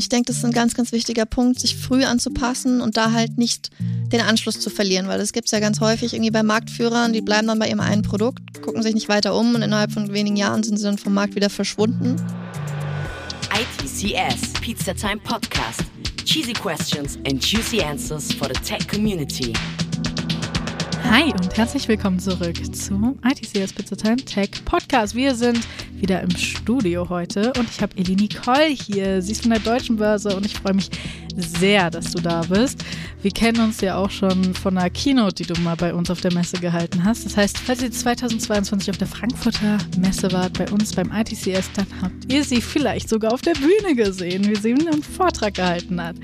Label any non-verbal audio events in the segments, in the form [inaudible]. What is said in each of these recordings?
Ich denke, das ist ein ganz, ganz wichtiger Punkt, sich früh anzupassen und da halt nicht den Anschluss zu verlieren, weil das gibt es ja ganz häufig irgendwie bei Marktführern, die bleiben dann bei ihrem einen Produkt, gucken sich nicht weiter um und innerhalb von wenigen Jahren sind sie dann vom Markt wieder verschwunden. ITCS Pizza Time Podcast. Cheesy questions and juicy answers for the tech community. Hi und herzlich willkommen zurück zum ITCS Pizza Time Tech Podcast. Wir sind wieder im Studio heute und ich habe Elie Nicole hier. Sie ist von der Deutschen Börse und ich freue mich sehr, dass du da bist. Wir kennen uns ja auch schon von einer Keynote, die du mal bei uns auf der Messe gehalten hast. Das heißt, falls ihr 2022 auf der Frankfurter Messe wart, bei uns beim ITCS, dann habt ihr sie vielleicht sogar auf der Bühne gesehen, wie sie einen Vortrag gehalten hat.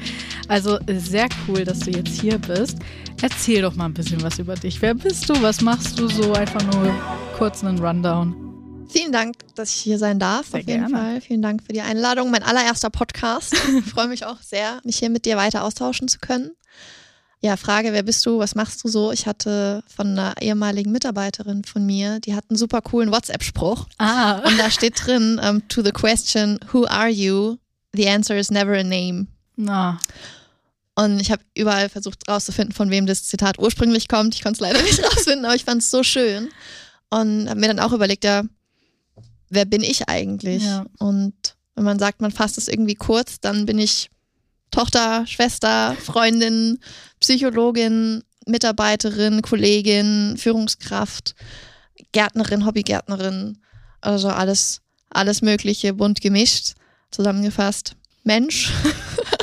Also sehr cool, dass du jetzt hier bist. Erzähl doch mal ein bisschen was über dich. Wer bist du? Was machst du so? Einfach nur kurz einen Rundown. Vielen Dank, dass ich hier sein darf. Sehr auf jeden gerne. Fall. Vielen Dank für die Einladung. Mein allererster Podcast. [laughs] Ich freue mich auch sehr, mich hier mit dir weiter austauschen zu können. Ja, Frage, wer bist du? Was machst du so? Ich hatte von einer ehemaligen Mitarbeiterin von mir, die hat einen super coolen WhatsApp-Spruch. Ah, Und da steht drin, um, to the question, who are you? The answer is never a name. na, Und ich habe überall versucht rauszufinden, von wem das Zitat ursprünglich kommt. Ich konnte es leider [laughs] nicht rausfinden, aber ich fand es so schön. Und habe mir dann auch überlegt, ja, wer bin ich eigentlich? Ja. Und wenn man sagt, man fasst es irgendwie kurz, dann bin ich Tochter, Schwester, Freundin, Psychologin, Mitarbeiterin, Kollegin, Führungskraft, Gärtnerin, Hobbygärtnerin, also alles, alles Mögliche bunt gemischt, zusammengefasst. Mensch. [laughs]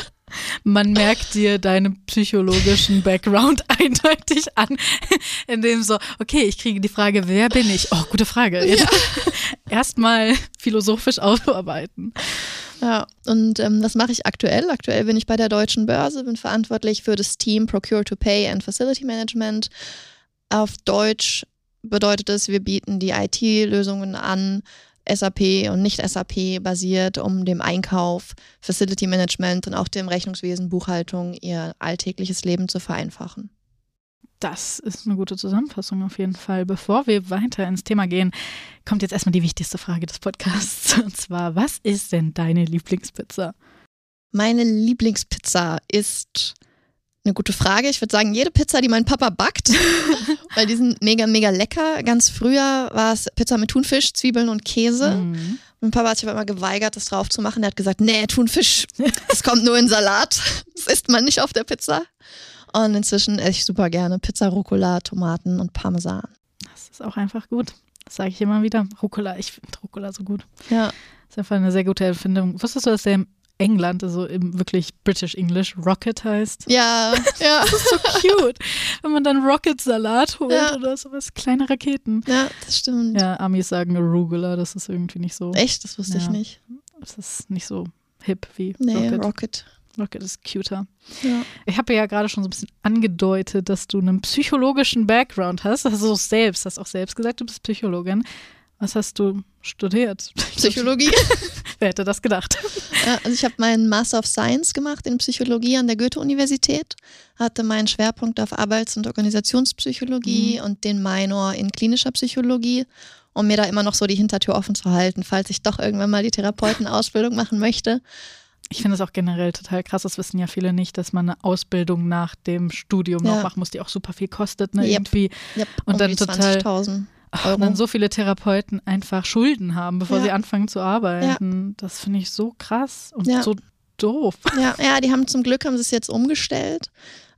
man merkt dir deinen psychologischen Background [laughs] eindeutig an, indem so, okay, ich kriege die Frage, wer bin ich? Oh, gute Frage. Jetzt [laughs] Erstmal philosophisch aufarbeiten. Ja, und ähm, was mache ich aktuell? Aktuell bin ich bei der Deutschen Börse, bin verantwortlich für das Team Procure to Pay and Facility Management. Auf Deutsch bedeutet es, wir bieten die IT-Lösungen an, SAP und nicht SAP basiert, um dem Einkauf, Facility Management und auch dem Rechnungswesen, Buchhaltung ihr alltägliches Leben zu vereinfachen. Das ist eine gute Zusammenfassung auf jeden Fall. Bevor wir weiter ins Thema gehen, kommt jetzt erstmal die wichtigste Frage des Podcasts. [laughs] Und zwar, was ist denn deine Lieblingspizza? Meine Lieblingspizza ist eine gute Frage. Ich würde sagen, jede Pizza, die mein Papa backt, [laughs] weil die sind mega, mega lecker. Ganz früher war es Pizza mit Thunfisch, Zwiebeln und Käse. Mhm. Mein Papa hat sich aber immer geweigert, das drauf zu machen. Er hat gesagt, nee, Thunfisch, [laughs] das kommt nur in Salat. Das isst man nicht auf der Pizza. Und inzwischen esse ich super gerne Pizza, Rucola, Tomaten und Parmesan. Das ist auch einfach gut. Das sage ich immer wieder. Rucola, ich finde Rucola so gut. Ja, Das ist einfach eine sehr gute Erfindung. Wusstest du, dass der England, also im wirklich British English, Rocket heißt? ja, ja. [laughs] So cute. Wenn man dann Rocket-Salat holt Ja. oder sowas. Kleine Raketen. Ja, das stimmt. Ja, Amis sagen Arugula, das ist irgendwie nicht so. Echt, das wusste ich Ja. nicht. Das ist nicht so hip wie Nee, Rocket. Rocket. Rocket ist cuter. Ja. Ich habe ja gerade schon so ein bisschen angedeutet, dass du einen psychologischen Background hast. Also selbst, hast auch selbst gesagt, du bist Psychologin. Was hast du studiert? Psychologie. [laughs] Wer hätte das gedacht? Ja, also ich habe meinen Master of Science gemacht in Psychologie an der Goethe-Universität, hatte meinen Schwerpunkt auf Arbeits- und Organisationspsychologie und den Minor in klinischer Psychologie, um mir da immer noch so die Hintertür offen zu halten, falls ich doch irgendwann mal die Therapeutenausbildung machen möchte. Ich finde es auch generell total krass, das wissen ja viele nicht, dass man eine Ausbildung nach dem Studium Ja. noch machen muss, die auch super viel kostet, ne? Yep. Irgendwie. Yep, Und um dann total- 20.000 Ach, Euro. und dann so viele Therapeuten einfach Schulden haben, bevor Ja. sie anfangen zu arbeiten. Das finde ich so krass und Ja. so doof. [laughs] Ja, ja, die haben zum Glück haben sie es jetzt umgestellt.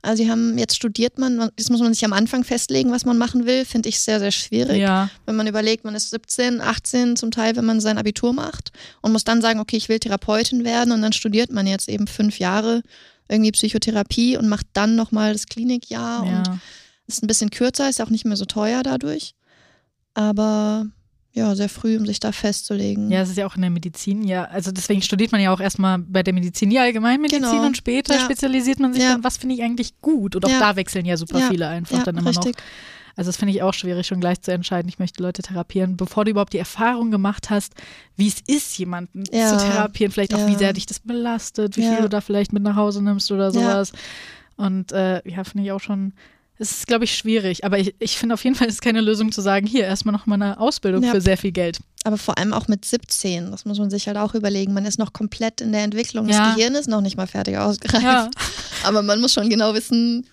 Also die haben jetzt studiert man, jetzt muss man sich am Anfang festlegen, was man machen will, finde ich sehr, sehr schwierig. Ja, Wenn man überlegt, man ist 17, 18 zum Teil, wenn man sein Abitur macht und muss dann sagen, okay, ich will Therapeutin werden und dann studiert man jetzt eben fünf Jahre irgendwie Psychotherapie und macht dann nochmal das Klinikjahr und ja. ist ein bisschen kürzer, ist auch nicht mehr so teuer dadurch. Aber ja, sehr früh, um sich da festzulegen. Ja, es ist ja auch in der Medizin, ja. Also deswegen studiert man ja auch erstmal bei der Medizin die Allgemeinmedizin Genau. und später Ja. spezialisiert man sich Ja. dann, was finde ich eigentlich gut. Und auch Ja. da wechseln ja super viele einfach dann immer richtig. noch. Also das finde ich auch schwierig, schon gleich zu entscheiden, ich möchte Leute therapieren, bevor du überhaupt die Erfahrung gemacht hast, wie es ist, jemanden zu therapieren, vielleicht auch, wie sehr dich das belastet, wie viel du da vielleicht mit nach Hause nimmst oder sowas. Und äh, ja, finde ich auch schon, es ist, glaube ich, schwierig. Aber ich, ich finde auf jeden Fall, es ist keine Lösung zu sagen, hier erstmal noch mal eine Ausbildung Ja. für sehr viel Geld. aber vor allem auch mit 17, das muss man sich halt auch überlegen. Man ist noch komplett in der Entwicklung. Ja. Das Gehirn ist noch nicht mal fertig ausgereift. Ja. [laughs] Aber man muss schon genau wissen,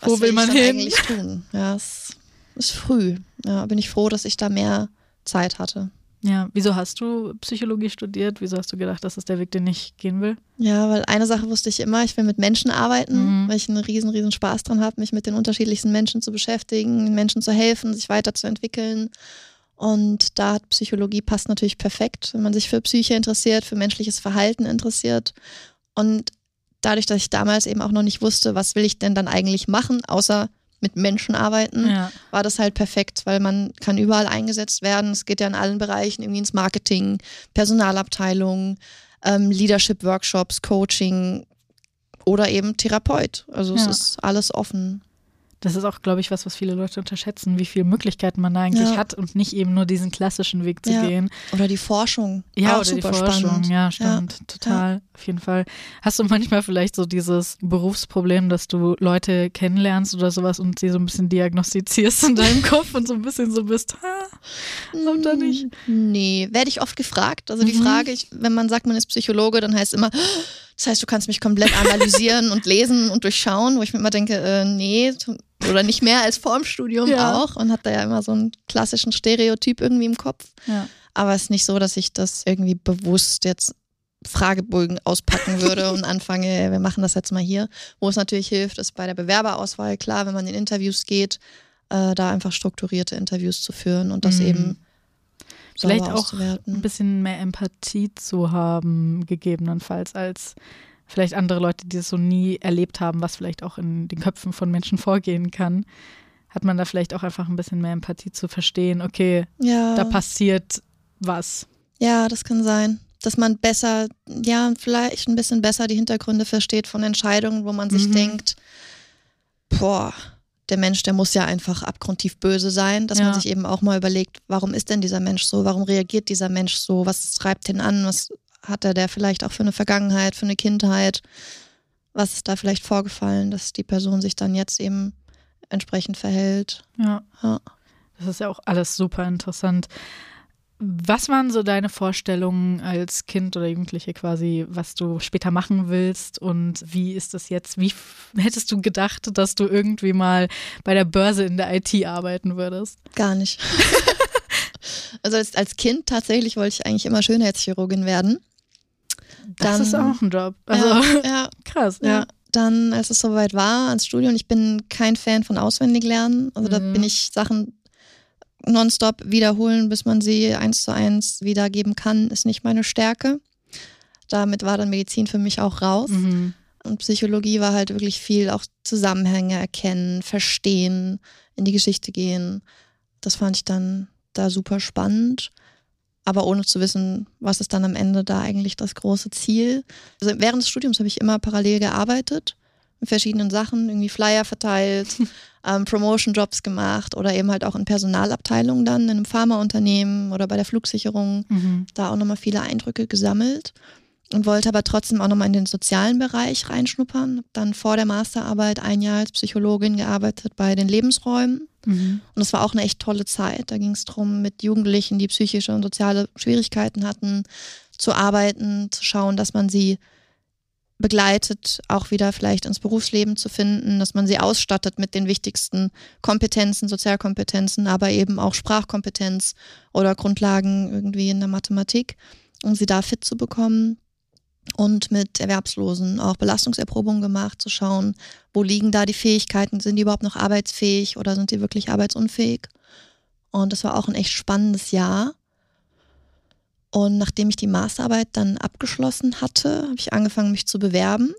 was Wo will ich man hin? eigentlich tun. Ja, es ist früh. Ja, bin ich froh, dass ich da mehr Zeit hatte. Ja, wieso hast du Psychologie studiert? Wieso hast du gedacht, das ist der Weg, den ich gehen will? Ja, weil eine Sache wusste ich immer, ich will mit Menschen arbeiten, Mhm. weil ich einen riesen, riesen Spaß dran habe, mich mit den unterschiedlichsten Menschen zu beschäftigen, Menschen zu helfen, sich weiterzuentwickeln. Und da hat Psychologie passt natürlich perfekt, wenn man sich für Psyche interessiert, für menschliches Verhalten interessiert. Und dadurch, dass ich damals eben auch noch nicht wusste, was will ich denn dann eigentlich machen, außer mit Menschen arbeiten, Ja. war das halt perfekt, weil man kann überall eingesetzt werden. Es geht ja in allen Bereichen, irgendwie ins Marketing, Personalabteilung, ähm, Leadership-Workshops, Coaching oder eben Therapeut. Also es Ja. ist alles offen. Das ist auch, glaube ich, was, was viele Leute unterschätzen, wie viele Möglichkeiten man da eigentlich Ja. hat und nicht eben nur diesen klassischen Weg zu Ja. gehen. Oder die Forschung. Ja, auch oder die super Forschung. spannend. Ja, stimmt. Total. Auf jeden Fall. Hast du manchmal vielleicht so dieses Berufsproblem, dass du Leute kennenlernst oder sowas und sie so ein bisschen diagnostizierst in deinem [laughs] Kopf und so ein bisschen so bist, ha, Kommt da nicht? Nee, werde ich oft gefragt. Also die Mhm. Frage, ich, wenn man sagt, man ist Psychologe, dann heißt immer, das heißt, du kannst mich komplett analysieren [laughs] und lesen und durchschauen, wo ich mir immer denke, äh, nee, oder nicht mehr als vor dem Studium Ja. auch und hat da ja immer so einen klassischen Stereotyp irgendwie im Kopf. ja. Aber es ist nicht so, dass ich das irgendwie bewusst jetzt Fragebögen auspacken würde und [laughs] anfange, wir machen das jetzt mal hier. Wo es natürlich hilft, ist bei der Bewerberauswahl, klar, wenn man in Interviews geht, äh, da einfach strukturierte Interviews zu führen und das Mhm. eben Vielleicht auch ein bisschen mehr Empathie zu haben, gegebenenfalls, als vielleicht andere Leute, die das so nie erlebt haben, was vielleicht auch in den Köpfen von Menschen vorgehen kann. Hat man da vielleicht auch einfach ein bisschen mehr Empathie zu verstehen, okay, Ja, da passiert was. ja, das kann sein. Dass man besser, ja, vielleicht ein bisschen besser die Hintergründe versteht von Entscheidungen, wo man sich Mhm. denkt, boah, der Mensch, der muss ja einfach abgrundtief böse sein, dass Ja. man sich eben auch mal überlegt, warum ist denn dieser Mensch so? Warum reagiert dieser Mensch so? Was treibt den an? Was hat er der vielleicht auch für eine Vergangenheit, für eine Kindheit? Was ist da vielleicht vorgefallen, dass die Person sich dann jetzt eben entsprechend verhält? Ja. Ja. Das ist ja auch alles super interessant. Was waren so deine Vorstellungen als Kind oder Jugendliche quasi, was du später machen willst und wie ist das jetzt? Wie hättest du gedacht, dass du irgendwie mal bei der Börse in der IT arbeiten würdest? Gar nicht. [laughs] also als, als Kind tatsächlich wollte ich eigentlich immer Schönheitschirurgin werden. Das Dann- ist auch ein Job. Also ja, [laughs] ja, krass. ja. Dann, als es soweit war, ans Studium, ich bin kein Fan von Auswendiglernen. Also da Mhm. bin ich Sachen nonstop wiederholen, bis man sie eins zu eins wiedergeben kann, ist nicht meine Stärke. Damit war dann Medizin für mich auch raus. Mhm. Und Psychologie war halt wirklich viel auch Zusammenhänge erkennen, verstehen, in die Geschichte gehen. Das fand ich dann da super spannend. Aber ohne zu wissen, was ist dann am Ende da eigentlich das große Ziel. Also während des Studiums habe ich immer parallel gearbeitet, mit verschiedenen Sachen, irgendwie Flyer verteilt, ähm, Promotion-Jobs gemacht oder eben halt auch in Personalabteilungen dann, in einem Pharmaunternehmen oder bei der Flugsicherung Mhm. da auch nochmal viele Eindrücke gesammelt und wollte aber trotzdem auch nochmal in den sozialen Bereich reinschnuppern. Hab dann vor der Masterarbeit ein Jahr als Psychologin gearbeitet bei den Lebensräumen. Mhm. Und es war auch eine echt tolle Zeit. Da ging es darum, mit Jugendlichen, die psychische und soziale Schwierigkeiten hatten, zu arbeiten, zu schauen, dass man sie begleitet, auch wieder vielleicht ins Berufsleben zu finden, dass man sie ausstattet mit den wichtigsten Kompetenzen, Sozialkompetenzen, aber eben auch Sprachkompetenz oder Grundlagen irgendwie in der Mathematik, um sie da fit zu bekommen. Und mit Erwerbslosen auch Belastungserprobungen gemacht, zu schauen, wo liegen da die Fähigkeiten, sind die überhaupt noch arbeitsfähig oder sind die wirklich arbeitsunfähig? Und das war auch ein echt spannendes Jahr. Und nachdem ich die Masterarbeit dann abgeschlossen hatte, habe ich angefangen, mich zu bewerben.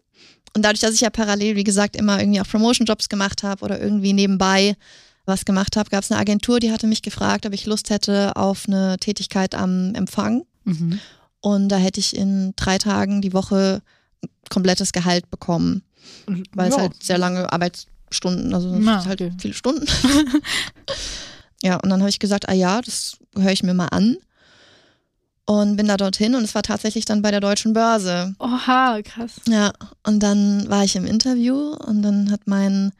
Und dadurch, dass ich ja parallel, wie gesagt, immer irgendwie auch Promotion-Jobs gemacht habe oder irgendwie nebenbei was gemacht habe, gab es eine Agentur, die hatte mich gefragt, ob ich Lust hätte auf eine Tätigkeit am Empfang. Mhm. Und da hätte ich in drei Tagen die Woche ein komplettes Gehalt bekommen, weil es Ja. halt sehr lange Arbeitsstunden, also es Na, halt okay. viele Stunden. [laughs] ja, und dann habe ich gesagt, ah ja, das höre ich mir mal an. Und bin da dorthin und es war tatsächlich dann bei der deutschen Börse. Oha, krass. Ja, und dann war ich im Interview und dann hat mein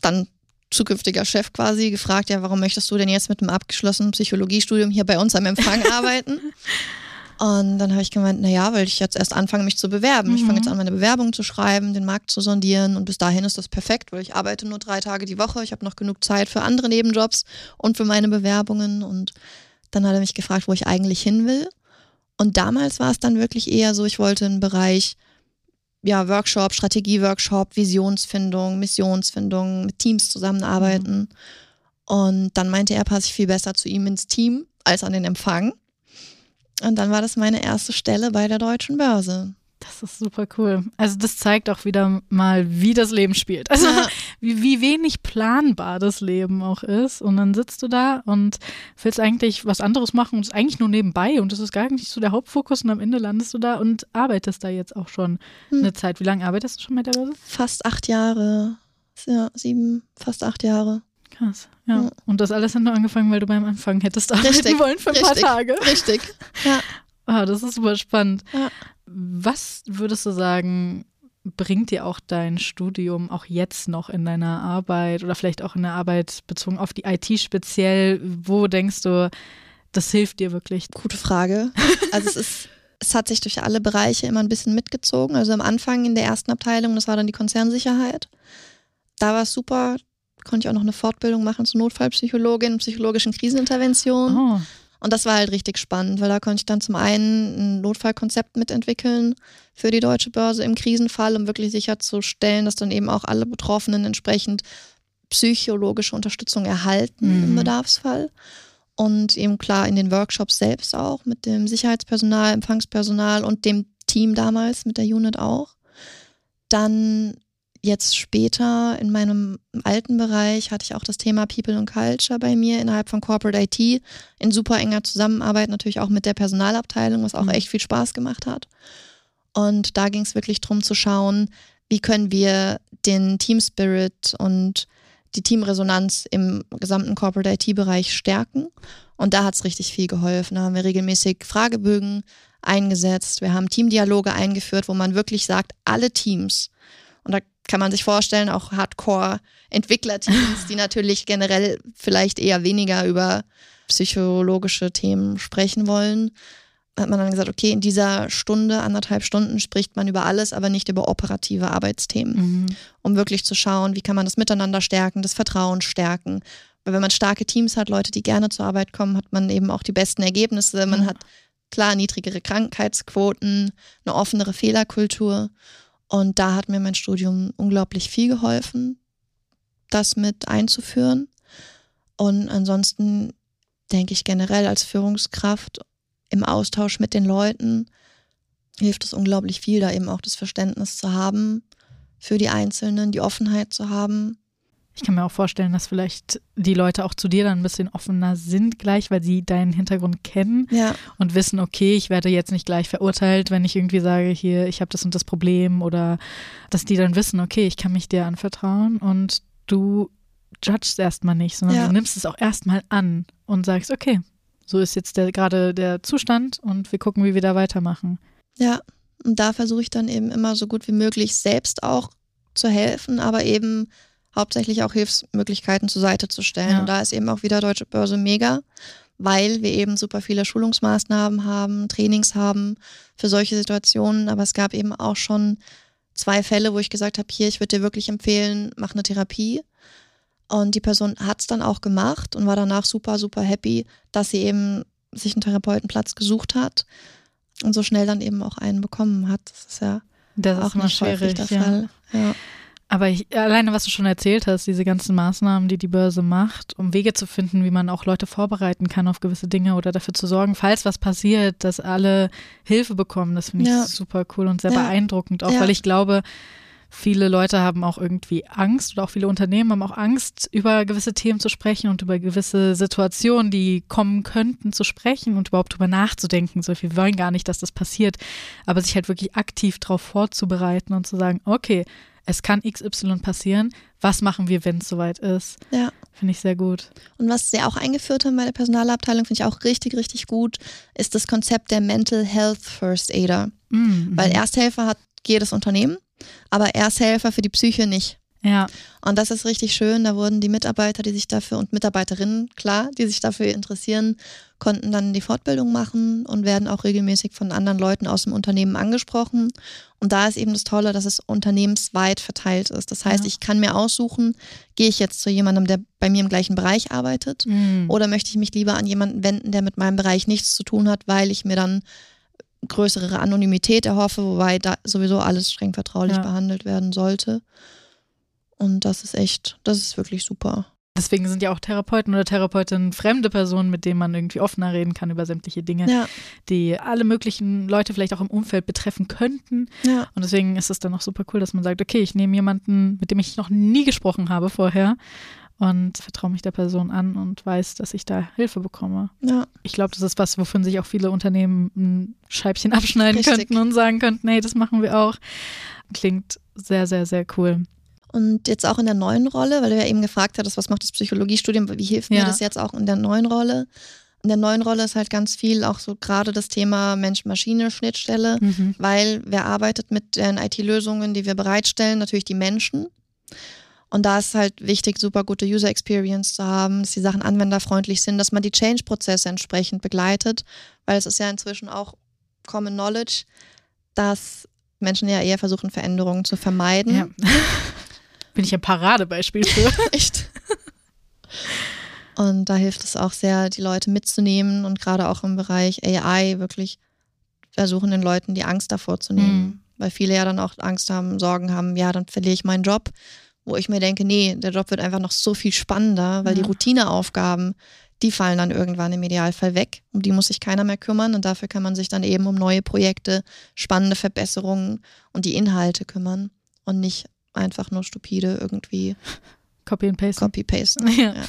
dann zukünftiger Chef quasi gefragt, ja, warum möchtest du denn jetzt mit einem abgeschlossenen Psychologiestudium hier bei uns am Empfang [laughs] arbeiten? Und dann habe ich gemeint, naja, weil ich jetzt erst anfange, mich zu bewerben. Mhm. Ich fange jetzt an, meine Bewerbung zu schreiben, den Markt zu sondieren und bis dahin ist das perfekt, weil ich arbeite nur drei Tage die Woche. Ich habe noch genug Zeit für andere Nebenjobs und für meine Bewerbungen. Und dann hat er mich gefragt, wo ich eigentlich hin will. Und damals war es dann wirklich eher so, ich wollte einen Bereich, ja, Workshop, Strategieworkshop, Visionsfindung, Missionsfindung, mit Teams zusammenarbeiten. Mhm. Und dann meinte er, passe ich viel besser zu ihm ins Team als an den Empfang. Und dann war das meine erste Stelle bei der Deutschen Börse. Das ist super cool. Also das zeigt auch wieder mal, wie das Leben spielt. Also ja. [laughs] wie, wie wenig planbar das Leben auch ist. Und dann sitzt du da und willst eigentlich was anderes machen und es ist eigentlich nur nebenbei und das ist gar nicht so der Hauptfokus und am Ende landest du da und arbeitest da jetzt auch schon hm. eine Zeit. Wie lange arbeitest du schon mit der Börse? Fast acht Jahre. Ja, sieben, fast acht Jahre. Krass, ja. ja. Und das alles hat nur angefangen, weil du beim Anfang hättest arbeiten richtig, wollen für ein richtig, paar Tage. Richtig, [laughs] ja. Ah, das ist super spannend. Ja. Was würdest du sagen, bringt dir auch dein Studium auch jetzt noch in deiner Arbeit oder vielleicht auch in der Arbeit bezogen auf die IT speziell? Wo denkst du, das hilft dir wirklich? Gute Frage. Also es ist es hat sich durch alle Bereiche immer ein bisschen mitgezogen. Also am Anfang in der ersten Abteilung, das war dann die Konzernsicherheit. Da war es super, konnte ich auch noch eine Fortbildung machen zur Notfallpsychologin, psychologischen Krisenintervention. Oh. Und das war halt richtig spannend, weil da konnte ich dann zum einen ein Notfallkonzept mitentwickeln für die deutsche Börse im Krisenfall, um wirklich sicherzustellen, dass dann eben auch alle Betroffenen entsprechend psychologische Unterstützung erhalten mhm. im Bedarfsfall. Und eben klar in den Workshops selbst auch mit dem Sicherheitspersonal, Empfangspersonal und dem Team damals mit der Unit auch. Dann jetzt später in meinem alten Bereich hatte ich auch das Thema People and Culture bei mir innerhalb von Corporate IT in super enger Zusammenarbeit natürlich auch mit der Personalabteilung, was auch mhm. echt viel Spaß gemacht hat. Und da ging es wirklich darum zu schauen, wie können wir den Team Spirit und die Teamresonanz im gesamten Corporate IT-Bereich stärken. Und da hat es richtig viel geholfen. Da haben wir regelmäßig Fragebögen eingesetzt. Wir haben Teamdialoge eingeführt, wo man wirklich sagt, alle Teams, und da kann man sich vorstellen, auch Hardcore-Entwicklerteams, die natürlich generell vielleicht eher weniger über psychologische Themen sprechen wollen. Hat man dann gesagt, okay, in dieser Stunde, anderthalb Stunden spricht man über alles, aber nicht über operative Arbeitsthemen, mhm. um wirklich zu schauen, wie kann man das Miteinander stärken, das Vertrauen stärken. Weil wenn man starke Teams hat, Leute, die gerne zur Arbeit kommen, hat man eben auch die besten Ergebnisse. Man mhm. hat klar niedrigere Krankheitsquoten, eine offenere Fehlerkultur. Und da hat mir mein Studium unglaublich viel geholfen, das mit einzuführen. Und ansonsten denke ich generell als Führungskraft im Austausch mit den Leuten hilft es unglaublich viel, da eben auch das Verständnis zu haben für die Einzelnen, die Offenheit zu haben ich kann mir auch vorstellen, dass vielleicht die Leute auch zu dir dann ein bisschen offener sind gleich, weil sie deinen Hintergrund kennen ja. und wissen, okay, ich werde jetzt nicht gleich verurteilt, wenn ich irgendwie sage, hier, ich habe das und das Problem oder dass die dann wissen, okay, ich kann mich dir anvertrauen und du judgst erstmal nicht, sondern ja. du nimmst es auch erstmal an und sagst, okay, so ist jetzt der, gerade der Zustand und wir gucken, wie wir da weitermachen. Ja, und da versuche ich dann eben immer so gut wie möglich selbst auch zu helfen, aber eben hauptsächlich auch Hilfsmöglichkeiten zur Seite zu stellen. Ja. Und da ist eben auch wieder Deutsche Börse mega, weil wir eben super viele Schulungsmaßnahmen haben, Trainings haben für solche Situationen. Aber es gab eben auch schon zwei Fälle, wo ich gesagt habe, hier, ich würde dir wirklich empfehlen, mach eine Therapie. Und die Person hat es dann auch gemacht und war danach super, super happy, dass sie eben sich einen Therapeutenplatz gesucht hat und so schnell dann eben auch einen bekommen hat. Das ist ja das auch ist nicht schwierig, der ja. Fall. Ja. Aber ich, alleine, was du schon erzählt hast, diese ganzen Maßnahmen, die die Börse macht, um Wege zu finden, wie man auch Leute vorbereiten kann auf gewisse Dinge oder dafür zu sorgen, falls was passiert, dass alle Hilfe bekommen, das finde ich ja. super cool und sehr ja. beeindruckend, auch ja. weil ich glaube, viele Leute haben auch irgendwie Angst oder auch viele Unternehmen haben auch Angst, über gewisse Themen zu sprechen und über gewisse Situationen, die kommen könnten, zu sprechen und überhaupt drüber nachzudenken. So, wir wollen gar nicht, dass das passiert, aber sich halt wirklich aktiv darauf vorzubereiten und zu sagen, okay, es kann XY passieren. Was machen wir, wenn es soweit ist? Ja. Finde ich sehr gut. Und was sie auch eingeführt haben bei der Personalabteilung, finde ich auch richtig, richtig gut, ist das Konzept der Mental Health First Aider. Mhm. Weil Ersthelfer hat jedes Unternehmen, aber Ersthelfer für die Psyche nicht. Ja. Und das ist richtig schön. Da wurden die Mitarbeiter, die sich dafür und Mitarbeiterinnen, klar, die sich dafür interessieren, konnten dann die Fortbildung machen und werden auch regelmäßig von anderen Leuten aus dem Unternehmen angesprochen. Und da ist eben das Tolle, dass es unternehmensweit verteilt ist. Das heißt, Ja. ich kann mir aussuchen, gehe ich jetzt zu jemandem, der bei mir im gleichen Bereich arbeitet, Mhm. oder möchte ich mich lieber an jemanden wenden, der mit meinem Bereich nichts zu tun hat, weil ich mir dann größere Anonymität erhoffe, wobei da sowieso alles streng vertraulich Ja. behandelt werden sollte. Und das ist echt, das ist wirklich super. Deswegen sind ja auch Therapeuten oder Therapeutinnen fremde Personen, mit denen man irgendwie offener reden kann über sämtliche Dinge, Ja, die alle möglichen Leute vielleicht auch im Umfeld betreffen könnten. ja. Und deswegen ist es dann auch super cool, dass man sagt, okay, ich nehme jemanden, mit dem ich noch nie gesprochen habe vorher und vertraue mich der Person an und weiß, dass ich da Hilfe bekomme. Ja, Ich glaube, das ist was, wovon sich auch viele Unternehmen ein Scheibchen abschneiden Richtig. könnten und sagen könnten, hey, das machen wir auch. Klingt sehr, sehr, sehr cool. Und jetzt auch in der neuen Rolle, weil du ja eben gefragt hattest, was macht das Psychologiestudium, wie hilft mir Ja. das jetzt auch in der neuen Rolle? In der neuen Rolle ist halt ganz viel auch so gerade das Thema Mensch-Maschine-Schnittstelle, Mhm. weil wer arbeitet mit den IT-Lösungen, die wir bereitstellen, natürlich die Menschen. Und da ist halt wichtig, super gute User Experience zu haben, dass die Sachen anwenderfreundlich sind, dass man die Change-Prozesse entsprechend begleitet, weil es ist ja inzwischen auch Common Knowledge, dass Menschen ja eher versuchen, Veränderungen zu vermeiden. Ja. [laughs] Bin ich ein Paradebeispiel für. [laughs] Echt. Und da hilft es auch sehr, die Leute mitzunehmen und gerade auch im Bereich AI wirklich versuchen, den Leuten die Angst davor zu nehmen. Mhm. Weil viele ja dann auch Angst haben, Sorgen haben, ja, dann verliere ich meinen Job. Wo ich mir denke, nee, der Job wird einfach noch so viel spannender, weil Ja. die Routineaufgaben, die fallen dann irgendwann im Idealfall weg. Um die muss sich keiner mehr kümmern und dafür kann man sich dann eben um neue Projekte, spannende Verbesserungen und die Inhalte kümmern und nicht einfach nur stupide irgendwie [laughs] Copy and Paste. Copy-Paste. [laughs] Ja. Ja.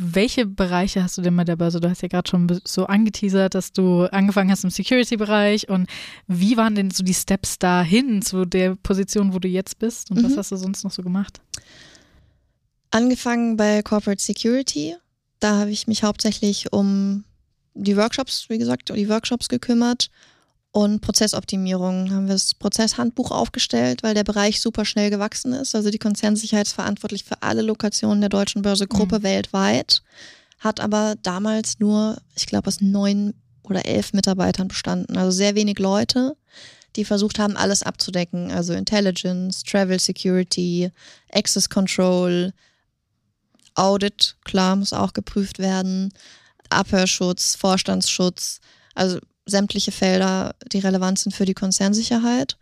Welche Bereiche hast du denn bei der Börse? Du hast ja gerade schon so angeteasert, dass du angefangen hast im Security-Bereich. Und wie waren denn so die Steps dahin zu der Position, wo du jetzt bist? Und was Mhm. hast du sonst noch so gemacht? Angefangen bei Corporate Security. Da habe ich mich hauptsächlich um die Workshops, wie gesagt, um die Workshops gekümmert und Prozessoptimierung. Haben wir das Prozesshandbuch aufgestellt, weil der Bereich super schnell gewachsen ist. Also die Konzernsicherheit ist verantwortlich für alle Lokationen der Deutschen Börse-Gruppe Mhm. weltweit, hat aber damals nur, ich glaube, aus neun oder elf Mitarbeitern bestanden. Also sehr wenig Leute, die versucht haben, alles abzudecken. Also Intelligence, Travel Security, Access Control, Audit, klar, muss auch geprüft werden, Abhörschutz, Vorstandsschutz, also sämtliche Felder, die relevant sind für die Konzernsicherheit.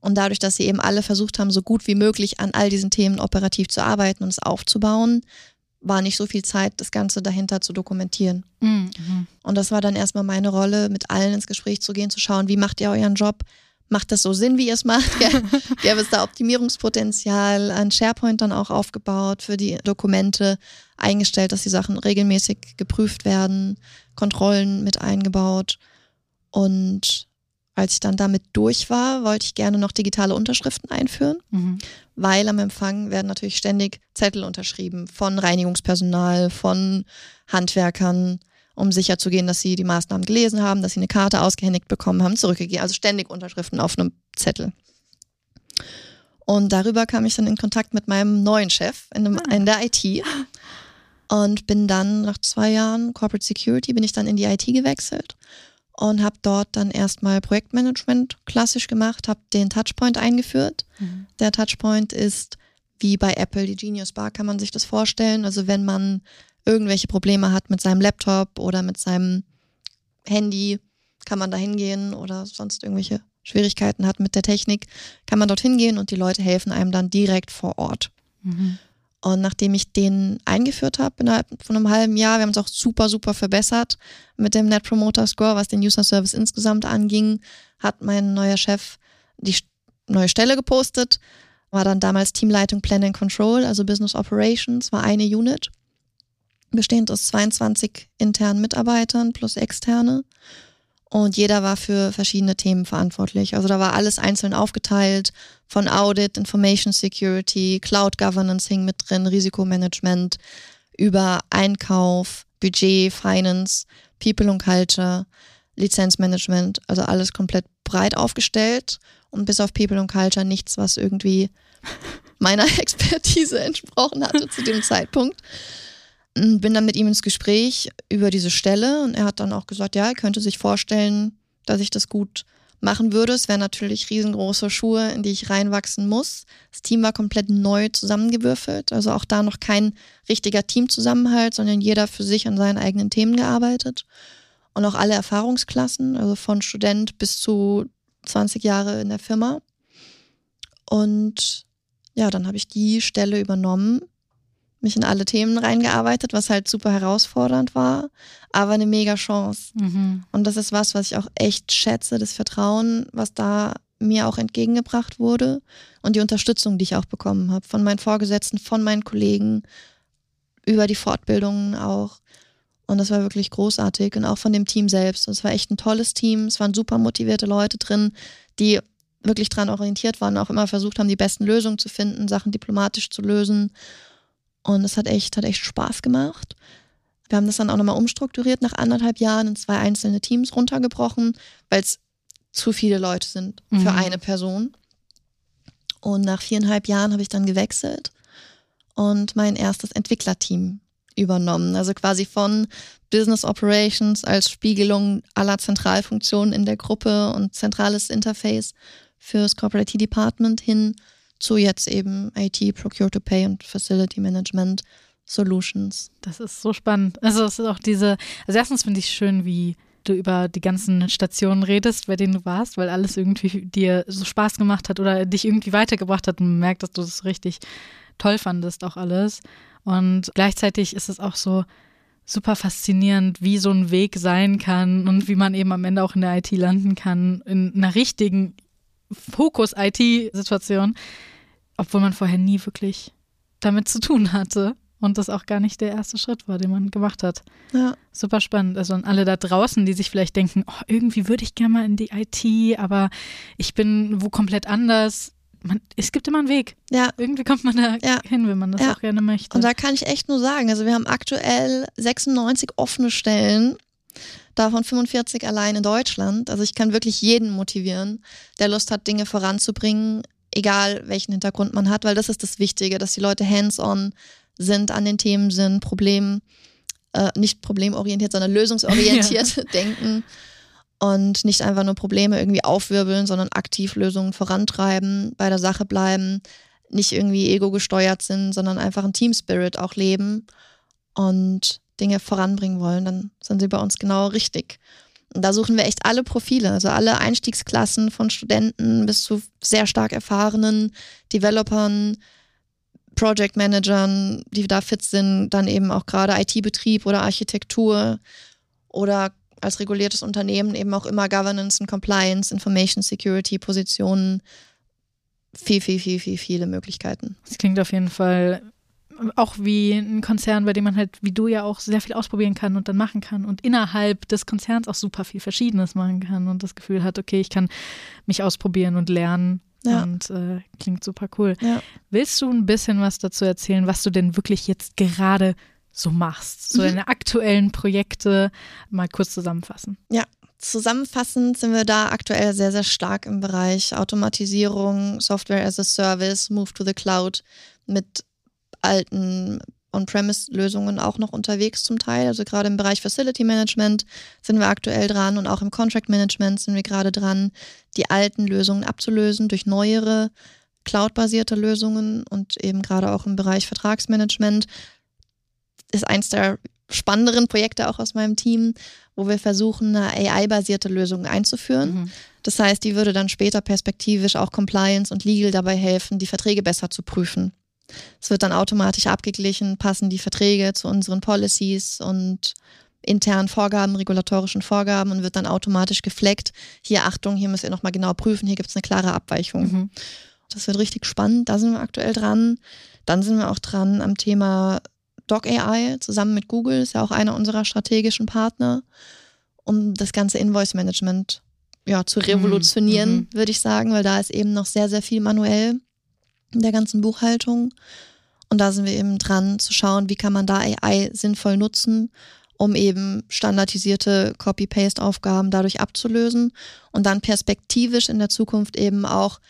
Und dadurch, dass sie eben alle versucht haben, so gut wie möglich an all diesen Themen operativ zu arbeiten und es aufzubauen, war nicht so viel Zeit, das Ganze dahinter zu dokumentieren. Mhm. Und das war dann erstmal meine Rolle, mit allen ins Gespräch zu gehen, zu schauen, wie macht ihr euren Job? Macht das so Sinn, wie ihr es macht? Gä- Gäbe es da Optimierungspotenzial? Ein SharePoint dann auch aufgebaut für die Dokumente, eingestellt, dass die Sachen regelmäßig geprüft werden, Kontrollen mit eingebaut. Und als ich dann damit durch war, wollte ich gerne noch digitale Unterschriften einführen Mhm. weil am Empfang werden natürlich ständig Zettel unterschrieben von Reinigungspersonal, von Handwerkern, um sicherzugehen, dass sie die Maßnahmen gelesen haben, dass sie eine Karte ausgehändigt bekommen haben, zurückgegeben. Also ständig Unterschriften auf einem Zettel. Und darüber kam ich dann in Kontakt mit meinem neuen Chef in, dem, Ah. in der IT und bin dann nach zwei Jahren Corporate Security bin ich dann in die IT gewechselt und habe dort dann erstmal Projektmanagement klassisch gemacht, habe den Touchpoint eingeführt. Mhm. Der Touchpoint ist wie bei Apple die Genius Bar, kann man sich das vorstellen. Also wenn man irgendwelche Probleme hat mit seinem Laptop oder mit seinem Handy, kann man da hingehen oder sonst irgendwelche Schwierigkeiten hat mit der Technik, kann man dorthin gehen und die Leute helfen einem dann direkt vor Ort. Mhm. Und nachdem ich den eingeführt habe innerhalb von einem halben Jahr, wir haben es auch super, super verbessert mit dem Net Promoter Score, was den User Service insgesamt anging, hat mein neuer Chef die neue Stelle gepostet, war dann damals Teamleitung Plan and Control, also Business Operations, war eine Unit, bestehend aus 22 internen Mitarbeitern plus externe. Und jeder war für verschiedene Themen verantwortlich. Also da war alles einzeln aufgeteilt, von Audit, Information Security, Cloud Governance hing mit drin, Risikomanagement, über Einkauf, Budget, Finance, People und Culture, Lizenzmanagement, also alles komplett breit aufgestellt und bis auf People und Culture nichts, was irgendwie meiner [laughs] Expertise entsprochen hatte zu dem Zeitpunkt. Bin dann mit ihm ins Gespräch über diese Stelle und er hat dann auch gesagt, ja, er könnte sich vorstellen, dass ich das gut machen würde. Es wären natürlich riesengroße Schuhe, in die ich reinwachsen muss. Das Team war komplett neu zusammengewürfelt, also auch da noch kein richtiger Teamzusammenhalt, sondern jeder für sich an seinen eigenen Themen gearbeitet. Und auch alle Erfahrungsklassen, also von Student bis zu 20 Jahre in der Firma. Und ja, dann habe ich die Stelle übernommen mich in alle Themen reingearbeitet, was halt super herausfordernd war, aber eine mega Chance. Mhm. Und das ist was, was ich auch echt schätze, das Vertrauen, was da mir auch entgegengebracht wurde und die Unterstützung, die ich auch bekommen habe von meinen Vorgesetzten, von meinen Kollegen, über die Fortbildungen auch. Und das war wirklich großartig und auch von dem Team selbst. Und es war echt ein tolles Team. Es waren super motivierte Leute drin, die wirklich daran orientiert waren, auch immer versucht haben, die besten Lösungen zu finden, Sachen diplomatisch zu lösen. Und es hat echt, hat echt Spaß gemacht. Wir haben das dann auch nochmal umstrukturiert nach anderthalb Jahren in zwei einzelne Teams runtergebrochen, weil es zu viele Leute sind für mhm. eine Person. Und nach viereinhalb Jahren habe ich dann gewechselt und mein erstes Entwicklerteam übernommen. Also quasi von Business Operations als Spiegelung aller Zentralfunktionen in der Gruppe und zentrales Interface fürs Corporate Department hin zu jetzt eben IT, Procure to Pay und Facility Management Solutions. Das ist so spannend. Also es ist auch diese, also erstens finde ich schön, wie du über die ganzen Stationen redest, bei denen du warst, weil alles irgendwie dir so Spaß gemacht hat oder dich irgendwie weitergebracht hat und man merkt, dass du das richtig toll fandest, auch alles. Und gleichzeitig ist es auch so super faszinierend, wie so ein Weg sein kann und wie man eben am Ende auch in der IT landen kann, in einer richtigen Fokus-IT-Situation obwohl man vorher nie wirklich damit zu tun hatte und das auch gar nicht der erste Schritt war, den man gemacht hat. Ja. Super spannend. Also an alle da draußen, die sich vielleicht denken, oh, irgendwie würde ich gerne mal in die IT, aber ich bin wo komplett anders. Man, es gibt immer einen Weg. Ja. Irgendwie kommt man da ja. hin, wenn man das ja. auch gerne möchte. Und da kann ich echt nur sagen, also wir haben aktuell 96 offene Stellen, davon 45 allein in Deutschland. Also ich kann wirklich jeden motivieren, der Lust hat, Dinge voranzubringen, egal welchen Hintergrund man hat, weil das ist das Wichtige, dass die Leute hands-on sind, an den Themen sind, Problem, äh, nicht problemorientiert, sondern [laughs] lösungsorientiert ja. denken und nicht einfach nur Probleme irgendwie aufwirbeln, sondern aktiv Lösungen vorantreiben, bei der Sache bleiben, nicht irgendwie ego gesteuert sind, sondern einfach ein Team Spirit auch leben und Dinge voranbringen wollen, dann sind sie bei uns genau richtig. Da suchen wir echt alle Profile, also alle Einstiegsklassen von Studenten bis zu sehr stark erfahrenen Developern, Project Managern, die da fit sind, dann eben auch gerade IT-Betrieb oder Architektur oder als reguliertes Unternehmen eben auch immer Governance und Compliance, Information Security Positionen. Viel, viel, viel, viel, viele Möglichkeiten. Das klingt auf jeden Fall auch wie ein Konzern, bei dem man halt, wie du ja auch sehr viel ausprobieren kann und dann machen kann und innerhalb des Konzerns auch super viel Verschiedenes machen kann und das Gefühl hat, okay, ich kann mich ausprobieren und lernen. Ja. Und äh, klingt super cool. Ja. Willst du ein bisschen was dazu erzählen, was du denn wirklich jetzt gerade so machst? So mhm. deine aktuellen Projekte mal kurz zusammenfassen. Ja, Zusammenfassend sind wir da aktuell sehr, sehr stark im Bereich Automatisierung, Software as a Service, Move to the Cloud mit alten On-Premise-Lösungen auch noch unterwegs zum Teil. Also gerade im Bereich Facility Management sind wir aktuell dran und auch im Contract Management sind wir gerade dran, die alten Lösungen abzulösen durch neuere Cloud-basierte Lösungen und eben gerade auch im Bereich Vertragsmanagement ist eins der spannenderen Projekte auch aus meinem Team, wo wir versuchen, eine AI-basierte Lösung einzuführen. Mhm. Das heißt, die würde dann später perspektivisch auch Compliance und Legal dabei helfen, die Verträge besser zu prüfen. Es wird dann automatisch abgeglichen, passen die Verträge zu unseren Policies und internen Vorgaben, regulatorischen Vorgaben und wird dann automatisch gefleckt. Hier Achtung, hier müsst ihr nochmal genau prüfen, hier gibt es eine klare Abweichung. Mhm. Das wird richtig spannend, da sind wir aktuell dran. Dann sind wir auch dran am Thema Doc AI zusammen mit Google, ist ja auch einer unserer strategischen Partner, um das ganze Invoice Management ja, zu revolutionieren, mhm. würde ich sagen, weil da ist eben noch sehr, sehr viel manuell der ganzen Buchhaltung. Und da sind wir eben dran zu schauen, wie kann man da AI sinnvoll nutzen, um eben standardisierte Copy-Paste-Aufgaben dadurch abzulösen und dann perspektivisch in der Zukunft eben auch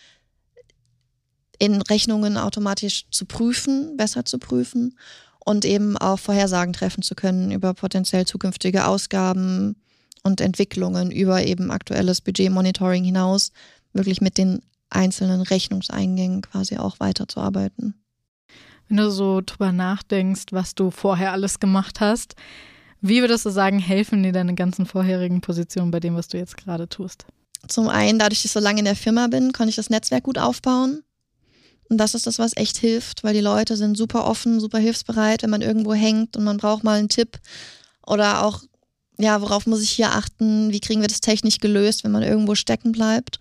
in Rechnungen automatisch zu prüfen, besser zu prüfen und eben auch Vorhersagen treffen zu können über potenziell zukünftige Ausgaben und Entwicklungen über eben aktuelles Budgetmonitoring hinaus, wirklich mit den einzelnen Rechnungseingängen quasi auch weiterzuarbeiten. Wenn du so drüber nachdenkst, was du vorher alles gemacht hast, wie würdest du sagen, helfen dir deine ganzen vorherigen Positionen bei dem, was du jetzt gerade tust? Zum einen, dadurch, dass ich so lange in der Firma bin, konnte ich das Netzwerk gut aufbauen. Und das ist das, was echt hilft, weil die Leute sind super offen, super hilfsbereit, wenn man irgendwo hängt und man braucht mal einen Tipp oder auch, ja, worauf muss ich hier achten, wie kriegen wir das technisch gelöst, wenn man irgendwo stecken bleibt.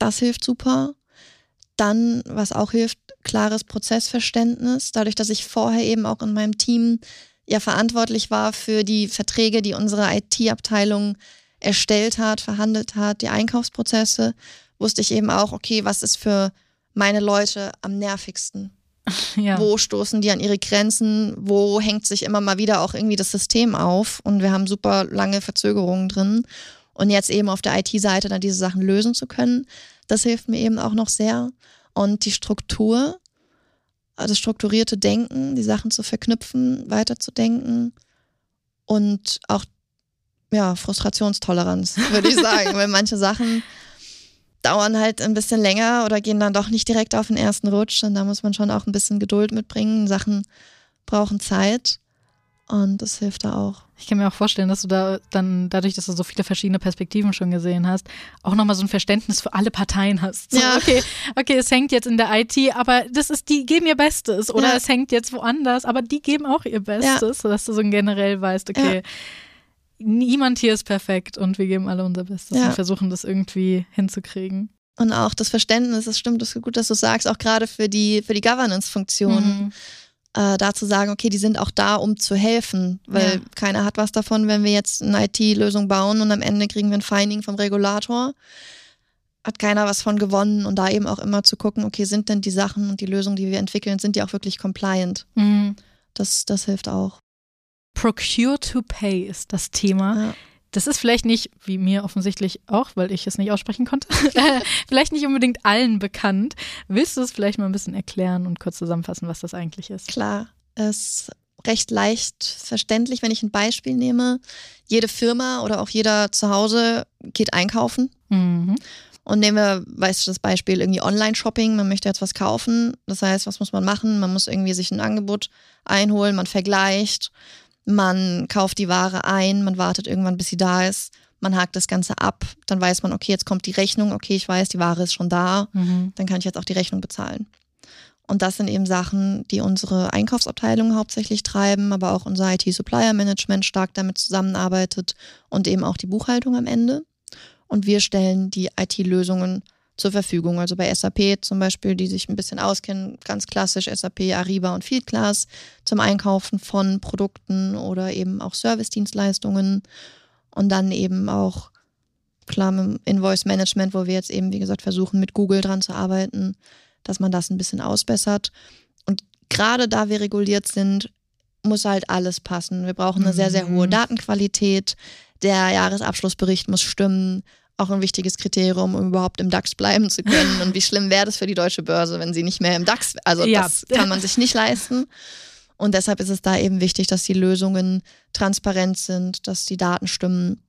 Das hilft super. Dann, was auch hilft, klares Prozessverständnis. Dadurch, dass ich vorher eben auch in meinem Team ja verantwortlich war für die Verträge, die unsere IT-Abteilung erstellt hat, verhandelt hat, die Einkaufsprozesse, wusste ich eben auch, okay, was ist für meine Leute am nervigsten? [laughs] Ja. Wo stoßen die an ihre Grenzen? Wo hängt sich immer mal wieder auch irgendwie das System auf? Und wir haben super lange Verzögerungen drin. Und jetzt eben auf der IT-Seite dann diese Sachen lösen zu können, das hilft mir eben auch noch sehr. Und die Struktur, das strukturierte Denken, die Sachen zu verknüpfen, weiterzudenken und auch ja, Frustrationstoleranz, [laughs] würde ich sagen, weil manche Sachen dauern halt ein bisschen länger oder gehen dann doch nicht direkt auf den ersten Rutsch. Und da muss man schon auch ein bisschen Geduld mitbringen. Sachen brauchen Zeit. Und das hilft da auch. Ich kann mir auch vorstellen, dass du da dann, dadurch, dass du so viele verschiedene Perspektiven schon gesehen hast, auch nochmal so ein Verständnis für alle Parteien hast. So, ja. okay, okay, es hängt jetzt in der IT, aber das ist, die geben ihr Bestes. Oder ja. es hängt jetzt woanders, aber die geben auch ihr Bestes, ja. sodass du so generell weißt, okay, niemand hier ist perfekt und wir geben alle unser Bestes und versuchen das irgendwie hinzukriegen. Und auch das Verständnis, das stimmt, das ist gut, dass du sagst, auch gerade für die, für die Governance-Funktion. Mhm. Äh, da zu sagen, okay, die sind auch da, um zu helfen, weil ja. keiner hat was davon, wenn wir jetzt eine IT-Lösung bauen und am Ende kriegen wir ein Finding vom Regulator. Hat keiner was von gewonnen und da eben auch immer zu gucken, okay, sind denn die Sachen und die Lösungen, die wir entwickeln, sind die auch wirklich compliant? Mhm. Das, das hilft auch. Procure to Pay ist das Thema. Ja. Das ist vielleicht nicht, wie mir offensichtlich auch, weil ich es nicht aussprechen konnte, [laughs] vielleicht nicht unbedingt allen bekannt. Willst du es vielleicht mal ein bisschen erklären und kurz zusammenfassen, was das eigentlich ist? Klar, es ist recht leicht verständlich, wenn ich ein Beispiel nehme. Jede Firma oder auch jeder zu Hause geht einkaufen. Mhm. Und nehmen wir, weißt du, das Beispiel irgendwie Online-Shopping, man möchte jetzt was kaufen. Das heißt, was muss man machen? Man muss irgendwie sich ein Angebot einholen, man vergleicht, man kauft die Ware ein, man wartet irgendwann, bis sie da ist, man hakt das Ganze ab, dann weiß man, okay, jetzt kommt die Rechnung, okay, ich weiß, die Ware ist schon da, mhm. dann kann ich jetzt auch die Rechnung bezahlen. Und das sind eben Sachen, die unsere Einkaufsabteilung hauptsächlich treiben, aber auch unser IT-Supplier-Management stark damit zusammenarbeitet und eben auch die Buchhaltung am Ende. Und wir stellen die IT-Lösungen zur Verfügung. Also bei SAP zum Beispiel, die sich ein bisschen auskennen, ganz klassisch SAP, Ariba und Fieldglass zum Einkaufen von Produkten oder eben auch Servicedienstleistungen und dann eben auch klar mit Invoice Management, wo wir jetzt eben, wie gesagt, versuchen mit Google dran zu arbeiten, dass man das ein bisschen ausbessert. Und gerade da wir reguliert sind, muss halt alles passen. Wir brauchen eine sehr, sehr hohe mhm. Datenqualität. Der Jahresabschlussbericht muss stimmen auch ein wichtiges Kriterium, um überhaupt im DAX bleiben zu können. [laughs] Und wie schlimm wäre das für die deutsche Börse, wenn sie nicht mehr im DAX, also ja. das kann man sich nicht [laughs] leisten. Und deshalb ist es da eben wichtig, dass die Lösungen transparent sind, dass die Daten stimmen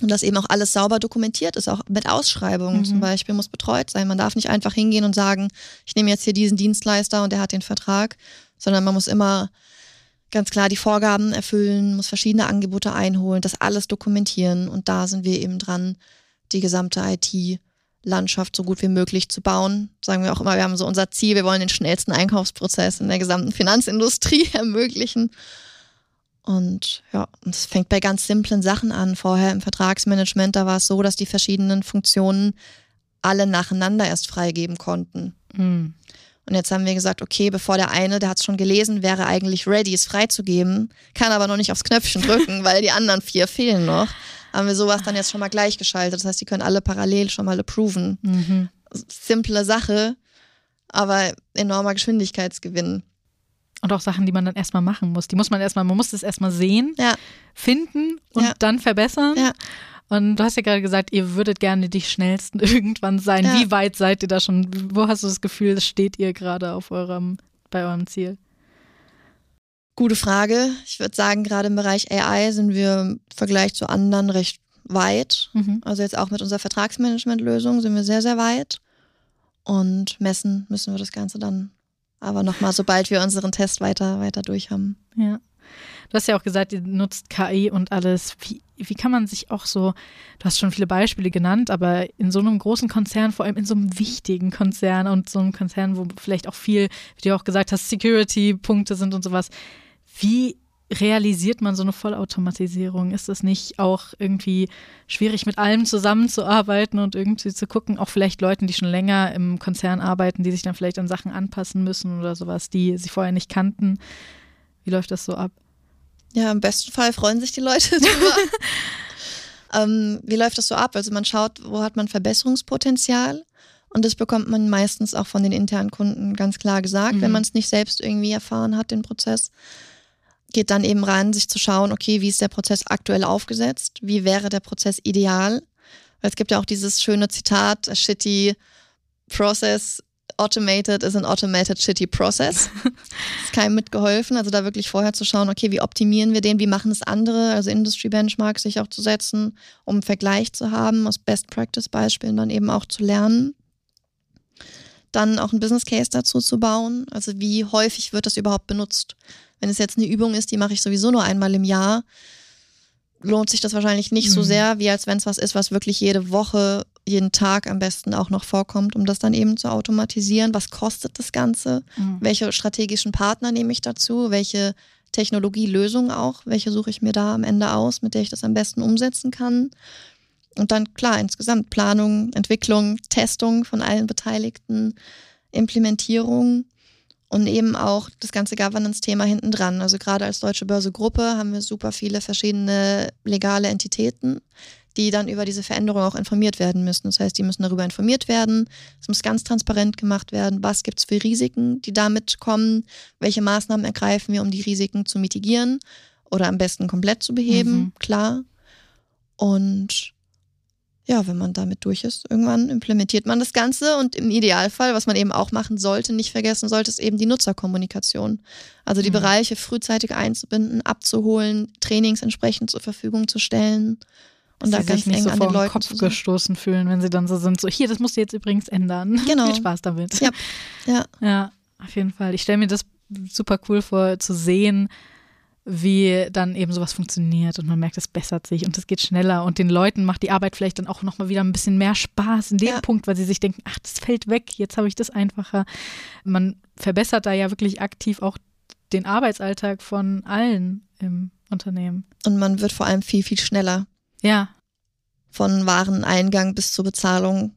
und dass eben auch alles sauber dokumentiert ist, auch mit Ausschreibungen mhm. zum Beispiel muss betreut sein. Man darf nicht einfach hingehen und sagen, ich nehme jetzt hier diesen Dienstleister und der hat den Vertrag, sondern man muss immer ganz klar die Vorgaben erfüllen, muss verschiedene Angebote einholen, das alles dokumentieren und da sind wir eben dran, die gesamte IT-Landschaft so gut wie möglich zu bauen. Sagen wir auch immer, wir haben so unser Ziel, wir wollen den schnellsten Einkaufsprozess in der gesamten Finanzindustrie [laughs] ermöglichen. Und ja, es fängt bei ganz simplen Sachen an. Vorher im Vertragsmanagement, da war es so, dass die verschiedenen Funktionen alle nacheinander erst freigeben konnten. Mhm. Und jetzt haben wir gesagt, okay, bevor der eine, der hat es schon gelesen, wäre eigentlich ready, es freizugeben, kann aber noch nicht aufs Knöpfchen drücken, [laughs] weil die anderen vier fehlen noch haben wir sowas dann jetzt schon mal gleichgeschaltet. Das heißt, die können alle parallel schon mal approven. Mhm. Simple Sache, aber enormer Geschwindigkeitsgewinn. Und auch Sachen, die man dann erstmal machen muss. Die muss man erstmal, man muss das erstmal sehen, ja. finden und ja. dann verbessern. Ja. Und du hast ja gerade gesagt, ihr würdet gerne die schnellsten [laughs] irgendwann sein. Wie weit seid ihr da schon? Wo hast du das Gefühl, steht ihr gerade auf eurem, bei eurem Ziel? Gute Frage. Ich würde sagen, gerade im Bereich AI sind wir im Vergleich zu anderen recht weit. Mhm. Also jetzt auch mit unserer Vertragsmanagement-Lösung sind wir sehr, sehr weit. Und messen müssen wir das Ganze dann aber nochmal, sobald wir unseren Test weiter, weiter durch haben. Ja. Du hast ja auch gesagt, ihr nutzt KI und alles. Wie, wie kann man sich auch so, du hast schon viele Beispiele genannt, aber in so einem großen Konzern, vor allem in so einem wichtigen Konzern und so einem Konzern, wo vielleicht auch viel, wie du auch gesagt hast, Security-Punkte sind und sowas, wie realisiert man so eine Vollautomatisierung? Ist es nicht auch irgendwie schwierig, mit allem zusammenzuarbeiten und irgendwie zu gucken, auch vielleicht Leuten, die schon länger im Konzern arbeiten, die sich dann vielleicht an Sachen anpassen müssen oder sowas, die sie vorher nicht kannten? Wie läuft das so ab? Ja, im besten Fall freuen sich die Leute [laughs] drüber. ähm, wie läuft das so ab? Also man schaut, wo hat man Verbesserungspotenzial? Und das bekommt man meistens auch von den internen Kunden ganz klar gesagt, Mhm. wenn man es nicht selbst irgendwie erfahren hat, den Prozess. Geht dann eben rein, sich zu schauen, okay, wie ist der Prozess aktuell aufgesetzt? Wie wäre der Prozess ideal? Weil es gibt ja auch dieses schöne Zitat, a shitty process automated is an automated shitty process. [laughs] ist keinem mitgeholfen. Also da wirklich vorher zu schauen, okay, wie optimieren wir den, wie machen es andere, also Industry Benchmarks sich auch zu setzen, um einen Vergleich zu haben, aus Best Practice Beispielen dann eben auch zu lernen. Dann auch ein Business Case dazu zu bauen. Also wie häufig wird das überhaupt benutzt? Wenn es jetzt eine Übung ist, die mache ich sowieso nur einmal im Jahr, lohnt sich das wahrscheinlich nicht so Mhm. sehr, wie als wenn es was ist, was wirklich jede Woche, jeden Tag am besten auch noch vorkommt, um das dann eben zu automatisieren. Was kostet das Ganze? Mhm. Welche strategischen Partner nehme ich dazu? Welche Technologielösung auch? Welche suche ich mir da am Ende aus, mit der ich das am besten umsetzen kann? Und dann klar, insgesamt Planung, Entwicklung, Testung von allen Beteiligten, Implementierung und eben auch das ganze Governance-Thema hinten dran. Also gerade als Deutsche Börse Gruppe haben wir super viele verschiedene legale Entitäten, die dann über diese Veränderung auch informiert werden müssen. Das heißt, die müssen darüber informiert werden. Es muss ganz transparent gemacht werden, was gibt es für Risiken, die damit kommen, welche Maßnahmen ergreifen wir, um die Risiken zu mitigieren oder am besten komplett zu beheben, Mhm. klar. Und ja, wenn man damit durch ist, irgendwann implementiert man das Ganze und im Idealfall, was man eben auch machen sollte, nicht vergessen sollte, ist eben die Nutzerkommunikation. Also die Mhm. Bereiche frühzeitig einzubinden, abzuholen, Trainings entsprechend zur Verfügung zu stellen und da sie ganz sich nicht eng so an den den Leuten Kopf gestoßen fühlen, wenn sie dann so sind, so hier, das musst du jetzt übrigens ändern. [laughs] Genau. Viel Spaß damit. Ja. Ja. Ja, auf jeden Fall. Ich stelle mir das super cool vor, zu sehen, wie dann eben sowas funktioniert und man merkt, es bessert sich und es geht schneller und den Leuten macht die Arbeit vielleicht dann auch nochmal wieder ein bisschen mehr Spaß in dem Ja. Punkt, weil sie sich denken, ach, das fällt weg, jetzt habe ich das einfacher. Man verbessert da ja wirklich aktiv auch den Arbeitsalltag von allen im Unternehmen. Und man wird vor allem viel, viel schneller Ja, von Wareneingang bis zur Bezahlung.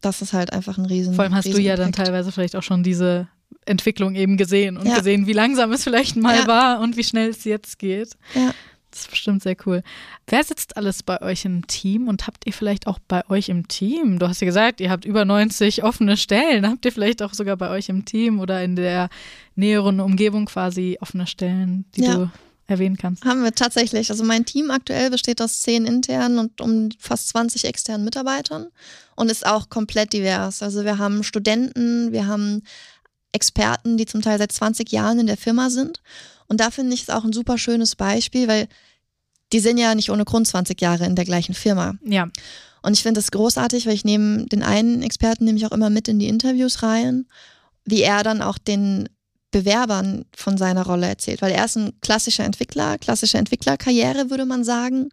Das ist halt einfach ein riesen vor allem hast du ja dann teilweise vielleicht auch schon diese Entwicklung eben gesehen und Ja. gesehen, wie langsam es vielleicht mal Ja. war und wie schnell es jetzt geht. Ja. Das ist bestimmt sehr cool. Wer sitzt alles bei euch im Team und habt ihr vielleicht auch bei euch im Team? Du hast ja gesagt, ihr habt über 90 offene Stellen. Habt ihr vielleicht auch sogar bei euch im Team oder in der näheren Umgebung quasi offene Stellen, die Ja. du erwähnen kannst? Haben wir tatsächlich. Also mein Team aktuell besteht aus zehn internen und um fast 20 externen Mitarbeitern und ist auch komplett divers. Also wir haben Studenten, wir haben Experten, die zum Teil seit 20 Jahren in der Firma sind. Und da finde ich es auch ein super schönes Beispiel, weil die sind ja nicht ohne Grund 20 Jahre in der gleichen Firma. Ja, Und ich finde das großartig, weil ich nehme den einen Experten nehme ich auch immer mit in die Interviews rein, wie er dann auch den Bewerbern von seiner Rolle erzählt, weil er ist ein klassischer Entwickler, klassische Entwicklerkarriere würde man sagen.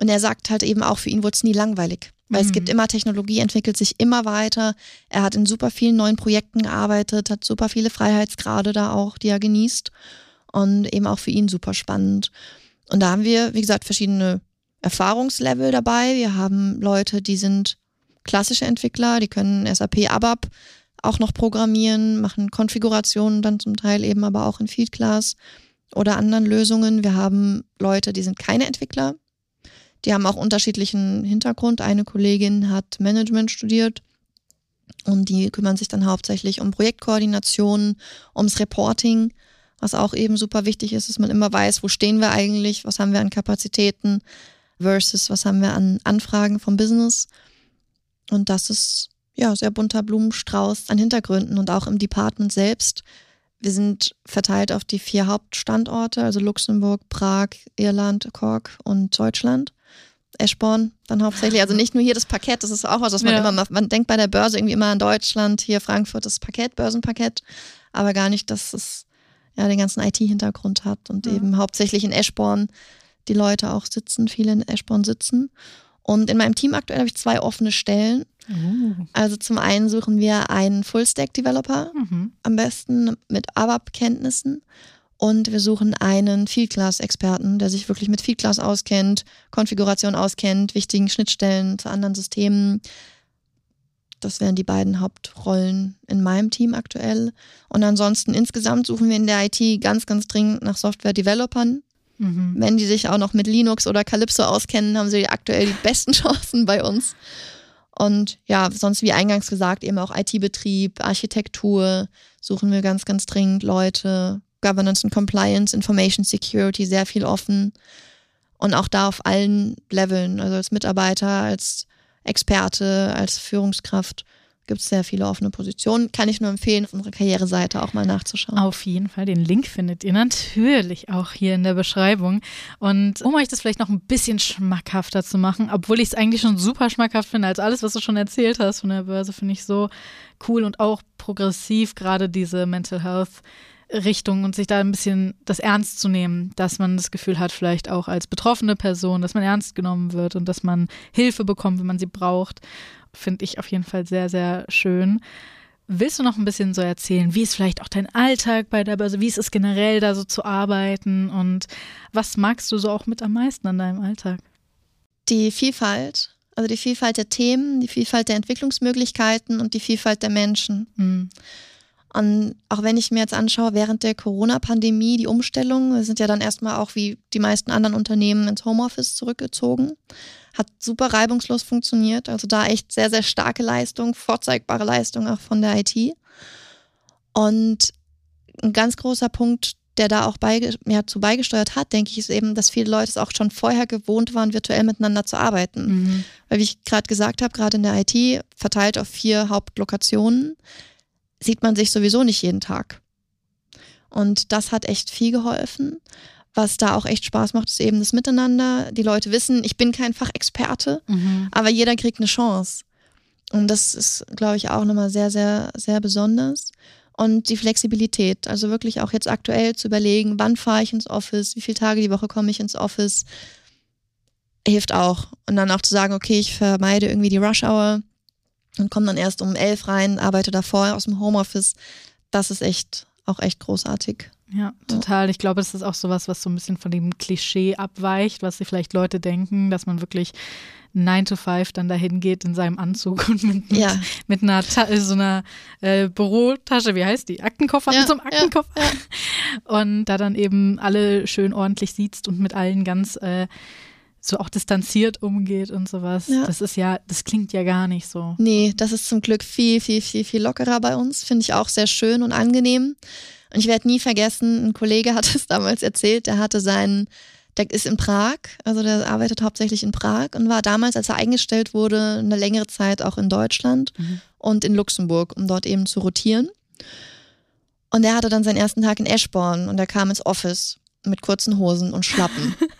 Und er sagt halt eben auch, für ihn wurde es nie langweilig. Weil es Mhm. gibt immer Technologie, entwickelt sich immer weiter. Er hat in super vielen neuen Projekten gearbeitet, hat super viele Freiheitsgrade da auch, die er genießt. Und eben auch für ihn super spannend. Und da haben wir, wie gesagt, verschiedene Erfahrungslevel dabei. Wir haben Leute, die sind klassische Entwickler, die können SAP ABAP auch noch programmieren, machen Konfigurationen dann zum Teil eben aber auch in Field Class oder anderen Lösungen. Wir haben Leute, die sind keine Entwickler. Die haben auch unterschiedlichen Hintergrund. Eine Kollegin hat Management studiert und die kümmern sich dann hauptsächlich um Projektkoordination, ums Reporting, was auch eben super wichtig ist, dass man immer weiß, wo stehen wir eigentlich, was haben wir an Kapazitäten, versus was haben wir an Anfragen vom Business. Und das ist ja sehr bunter Blumenstrauß an Hintergründen und auch im Department selbst. Wir sind verteilt auf die vier Hauptstandorte, also Luxemburg, Prag, Irland, Cork und Deutschland. Eschborn dann hauptsächlich. Also nicht nur hier das Parkett, das ist auch was, was man Ja. immer macht. Man denkt bei der Börse irgendwie immer an Deutschland, hier Frankfurt das Parkett, Börsenparkett, aber gar nicht, dass es ja den ganzen IT-Hintergrund hat und Ja. eben hauptsächlich in Eschborn die Leute auch sitzen, viele in Eschborn sitzen. Und in meinem Team aktuell habe ich zwei offene Stellen. Oh. Also zum einen suchen wir einen Full-Stack-Developer, Mhm. am besten mit ABAP-Kenntnissen. Und wir suchen einen Field-Class-Experten, der sich wirklich mit Field-Class auskennt, Konfiguration auskennt, wichtigen Schnittstellen zu anderen Systemen. Das wären die beiden Hauptrollen in meinem Team aktuell. Und ansonsten insgesamt suchen wir in der IT ganz, ganz dringend nach Software-Developern. Mhm. Wenn die sich auch noch mit Linux oder Calypso auskennen, haben sie aktuell die besten [laughs] Chancen bei uns. Und ja, sonst wie eingangs gesagt, eben auch IT-Betrieb, Architektur, suchen wir ganz, ganz dringend Leute. Governance and Compliance, Information Security, sehr viel offen. Und auch da auf allen Leveln, also als Mitarbeiter, als Experte, als Führungskraft gibt es sehr viele offene Positionen. Kann ich nur empfehlen, auf unserer Karriereseite auch mal nachzuschauen. Auf jeden Fall. Den Link findet ihr natürlich auch hier in der Beschreibung. Und um euch das vielleicht noch ein bisschen schmackhafter zu machen, obwohl ich es eigentlich schon super schmackhaft finde, als alles, was du schon erzählt hast von der Börse, finde ich so cool und auch progressiv, gerade diese Mental Health. Richtung und sich da ein bisschen das ernst zu nehmen, dass man das Gefühl hat, vielleicht auch als betroffene Person, dass man ernst genommen wird und dass man Hilfe bekommt, wenn man sie braucht, finde ich auf jeden Fall sehr, sehr schön. Willst du noch ein bisschen so erzählen, wie ist vielleicht auch dein Alltag bei der Börse, wie ist es generell da so zu arbeiten und was magst du so auch mit am meisten an deinem Alltag? die Vielfalt, also die Vielfalt der Themen, die Vielfalt der Entwicklungsmöglichkeiten und die Vielfalt der Menschen. Hm. Und auch wenn ich mir jetzt anschaue, während der Corona-Pandemie, die Umstellung, wir sind ja dann erstmal auch wie die meisten anderen Unternehmen ins Homeoffice zurückgezogen, hat super reibungslos funktioniert. Also da echt sehr, sehr starke Leistung, vorzeigbare Leistung auch von der IT. Und ein ganz großer Punkt, der da auch beige ja, zu beigesteuert hat, denke ich, ist eben, dass viele Leute es auch schon vorher gewohnt waren, virtuell miteinander zu arbeiten. Mhm. Weil wie ich gerade gesagt habe, gerade in der IT, verteilt auf vier Hauptlokationen, sieht man sich sowieso nicht jeden Tag. Und das hat echt viel geholfen. Was da auch echt Spaß macht, ist eben das Miteinander. Die Leute wissen, ich bin kein Fachexperte, Mhm. aber jeder kriegt eine Chance. Und das ist, glaube ich, auch nochmal sehr, sehr, sehr besonders. Und die Flexibilität, also wirklich auch jetzt aktuell zu überlegen, wann fahre ich ins Office, wie viele Tage die Woche komme ich ins Office, hilft auch. Und dann auch zu sagen, okay, ich vermeide irgendwie die Rush Hour und komme dann erst um elf rein, arbeite davor aus dem Homeoffice. Das ist echt, auch echt großartig. Ja, total. Ich glaube, es ist auch sowas, was so ein bisschen von dem Klischee abweicht, was sich vielleicht Leute denken, dass man wirklich 9 to 5 dann dahin geht in seinem Anzug [laughs] und mit, mit, Ja. mit einer Ta so einer äh, Bürotasche, wie heißt die? Aktenkoffer, Ja, mit so einem ja, Aktenkoffer. [laughs] Und da dann eben alle schön ordentlich sieht und mit allen ganz äh, so auch distanziert umgeht und sowas. Ja. Das ist ja, das klingt ja gar nicht so. Nee, das ist zum Glück viel, viel, viel, viel lockerer bei uns. Finde ich auch sehr schön und angenehm. Und ich werde nie vergessen, ein Kollege hat [laughs] es damals erzählt, der hatte seinen, der ist in Prag, also der arbeitet hauptsächlich in Prag und war damals, als er eingestellt wurde, eine längere Zeit auch in Deutschland Mhm. und in Luxemburg, um dort eben zu rotieren. Und er hatte dann seinen ersten Tag in Eschborn und er kam ins Office mit kurzen Hosen und Schlappen. [laughs]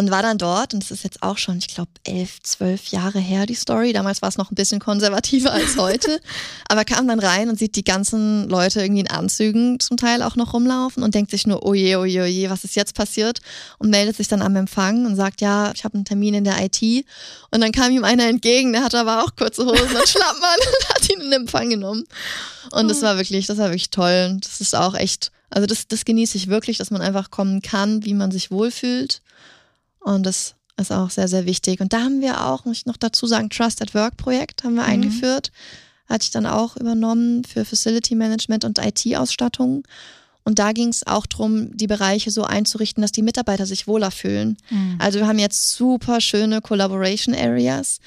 und war dann dort, und das ist jetzt auch schon, ich glaube, elf, zwölf Jahre her, die Story. Damals war es noch ein bisschen konservativer als heute. [laughs] Aber kam dann rein und sieht die ganzen Leute irgendwie in Anzügen zum Teil auch noch rumlaufen und denkt sich nur, oje, oje, oje, was ist jetzt passiert? Und meldet sich dann am Empfang und sagt, ja, ich habe einen Termin in der IT. Und dann kam ihm einer entgegen, der hatte aber auch kurze Hosen und [laughs] Schlappen an und hat ihn in Empfang genommen. Und das war wirklich, das war wirklich toll. Und das ist auch echt, also das, das genieße ich wirklich, dass man einfach kommen kann, wie man sich wohlfühlt. Und das ist auch sehr, sehr wichtig. Und da haben wir auch, muss ich noch dazu sagen, Trust at Work Projekt haben wir Mhm. eingeführt. Hatte ich dann auch übernommen für Facility Management und IT-Ausstattung. Und da ging es auch darum, die Bereiche so einzurichten, dass die Mitarbeiter sich wohler fühlen. Mhm. Also wir haben jetzt super schöne Collaboration Areas.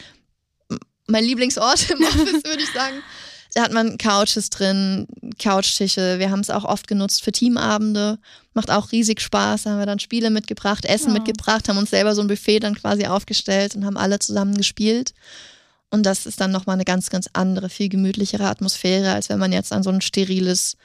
Mein Lieblingsort im [laughs] Office, würde ich sagen. Da hat man Couches drin, Couchtische. Wir haben es auch oft genutzt für Teamabende. Macht auch riesig Spaß. Da haben wir dann Spiele mitgebracht, Essen Ja. mitgebracht, haben uns selber so ein Buffet dann quasi aufgestellt und haben alle zusammen gespielt. Und das ist dann nochmal eine ganz, ganz andere, viel gemütlichere Atmosphäre, als wenn man jetzt an so ein steriles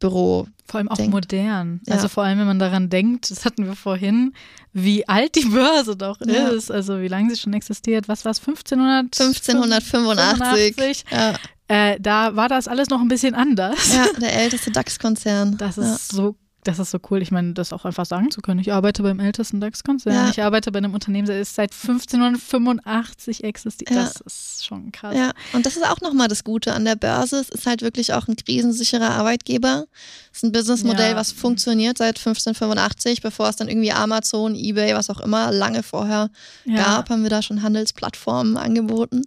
Büro. Vor allem auch denkt. modern. Ja. Also vor allem, wenn man daran denkt, das hatten wir vorhin, wie alt die Börse doch Ja. ist, also wie lange sie schon existiert. Was war es, 1500? 1585. Ja, Äh, da war das alles noch ein bisschen anders. ja [laughs] der älteste DAX-Konzern. Das ist ja. so, das ist so cool. Ich meine, das auch einfach sagen zu können. Ich arbeite beim ältesten DAX-Konzern. Ja. Ich arbeite bei einem Unternehmen, das ist seit 1585 existiert. Ja. Das ist schon krass. Ja, und das ist auch nochmal das Gute an der Börse. Es ist halt wirklich auch ein krisensicherer Arbeitgeber. Es ist ein Businessmodell, Ja. was funktioniert seit 1585, bevor es dann irgendwie Amazon, Ebay, was auch immer, lange vorher gab, haben wir da schon Handelsplattformen angeboten.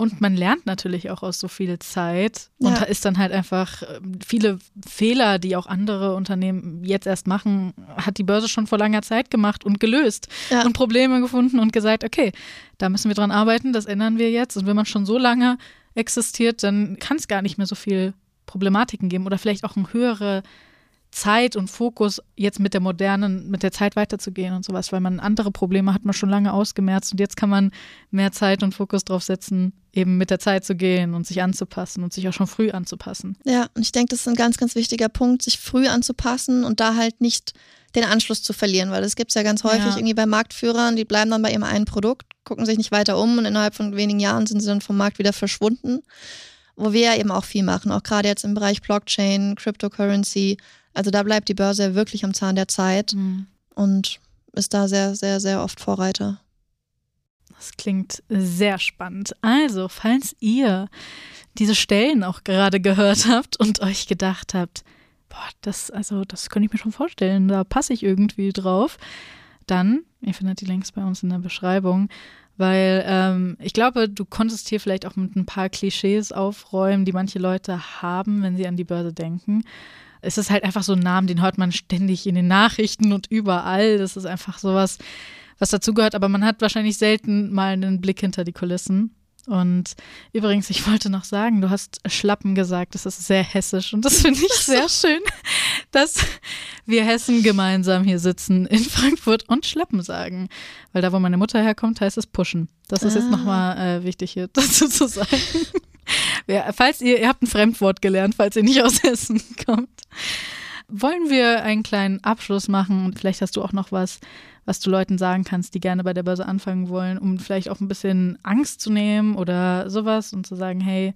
Und man lernt natürlich auch aus so viel Zeit. Und Ja. da ist dann halt einfach ähm, viele Fehler, die auch andere Unternehmen jetzt erst machen, hat die Börse schon vor langer Zeit gemacht und gelöst Ja. und Probleme gefunden und gesagt, okay, da müssen wir dran arbeiten, das ändern wir jetzt. Und wenn man schon so lange existiert, dann kann es gar nicht mehr so viel Problematiken geben oder vielleicht auch eine höhere Zeit und Fokus, jetzt mit der modernen, mit der Zeit weiterzugehen und sowas, weil man andere Probleme hat man schon lange ausgemerzt und jetzt kann man mehr Zeit und Fokus drauf setzen, eben mit der Zeit zu gehen und sich anzupassen und sich auch schon früh anzupassen. Ja, und ich denke, das ist ein ganz, ganz wichtiger Punkt, sich früh anzupassen und da halt nicht den Anschluss zu verlieren, weil das gibt es ja ganz häufig Ja. irgendwie bei Marktführern, die bleiben dann bei ihrem einen Produkt, gucken sich nicht weiter um und innerhalb von wenigen Jahren sind sie dann vom Markt wieder verschwunden. Wo wir ja eben auch viel machen, auch gerade jetzt im Bereich Blockchain, Cryptocurrency. Also da bleibt die Börse wirklich am Zahn der Zeit und ist da sehr, sehr, sehr oft Vorreiter. Das klingt sehr spannend. Also, falls ihr diese Stellen auch gerade gehört habt und euch gedacht habt, boah, das, also, das könnte ich mir schon vorstellen, da passe ich irgendwie drauf, dann, ihr findet die Links bei uns in der Beschreibung, weil ähm, ich glaube, du konntest hier vielleicht auch mit ein paar Klischees aufräumen, die manche Leute haben, wenn sie an die Börse denken. Es ist halt einfach so ein Name, den hört man ständig in den Nachrichten und überall. Das ist einfach sowas, was dazugehört, aber man hat wahrscheinlich selten mal einen Blick hinter die Kulissen. Und übrigens, ich wollte noch sagen, du hast Schlappen gesagt, das ist sehr hessisch und das finde ich sehr [laughs] schön, dass wir Hessen gemeinsam hier sitzen in Frankfurt und Schlappen sagen. Weil da, wo meine Mutter herkommt, heißt es pushen. Das ist jetzt Ah. nochmal äh, wichtig hier [laughs] dazu zu sagen. Ja, falls ihr, ihr habt ein Fremdwort gelernt, falls ihr nicht aus Hessen kommt. Wollen wir einen kleinen Abschluss machen und vielleicht hast du auch noch was, was du Leuten sagen kannst, die gerne bei der Börse anfangen wollen, um vielleicht auch ein bisschen Angst zu nehmen oder sowas und zu sagen, hey,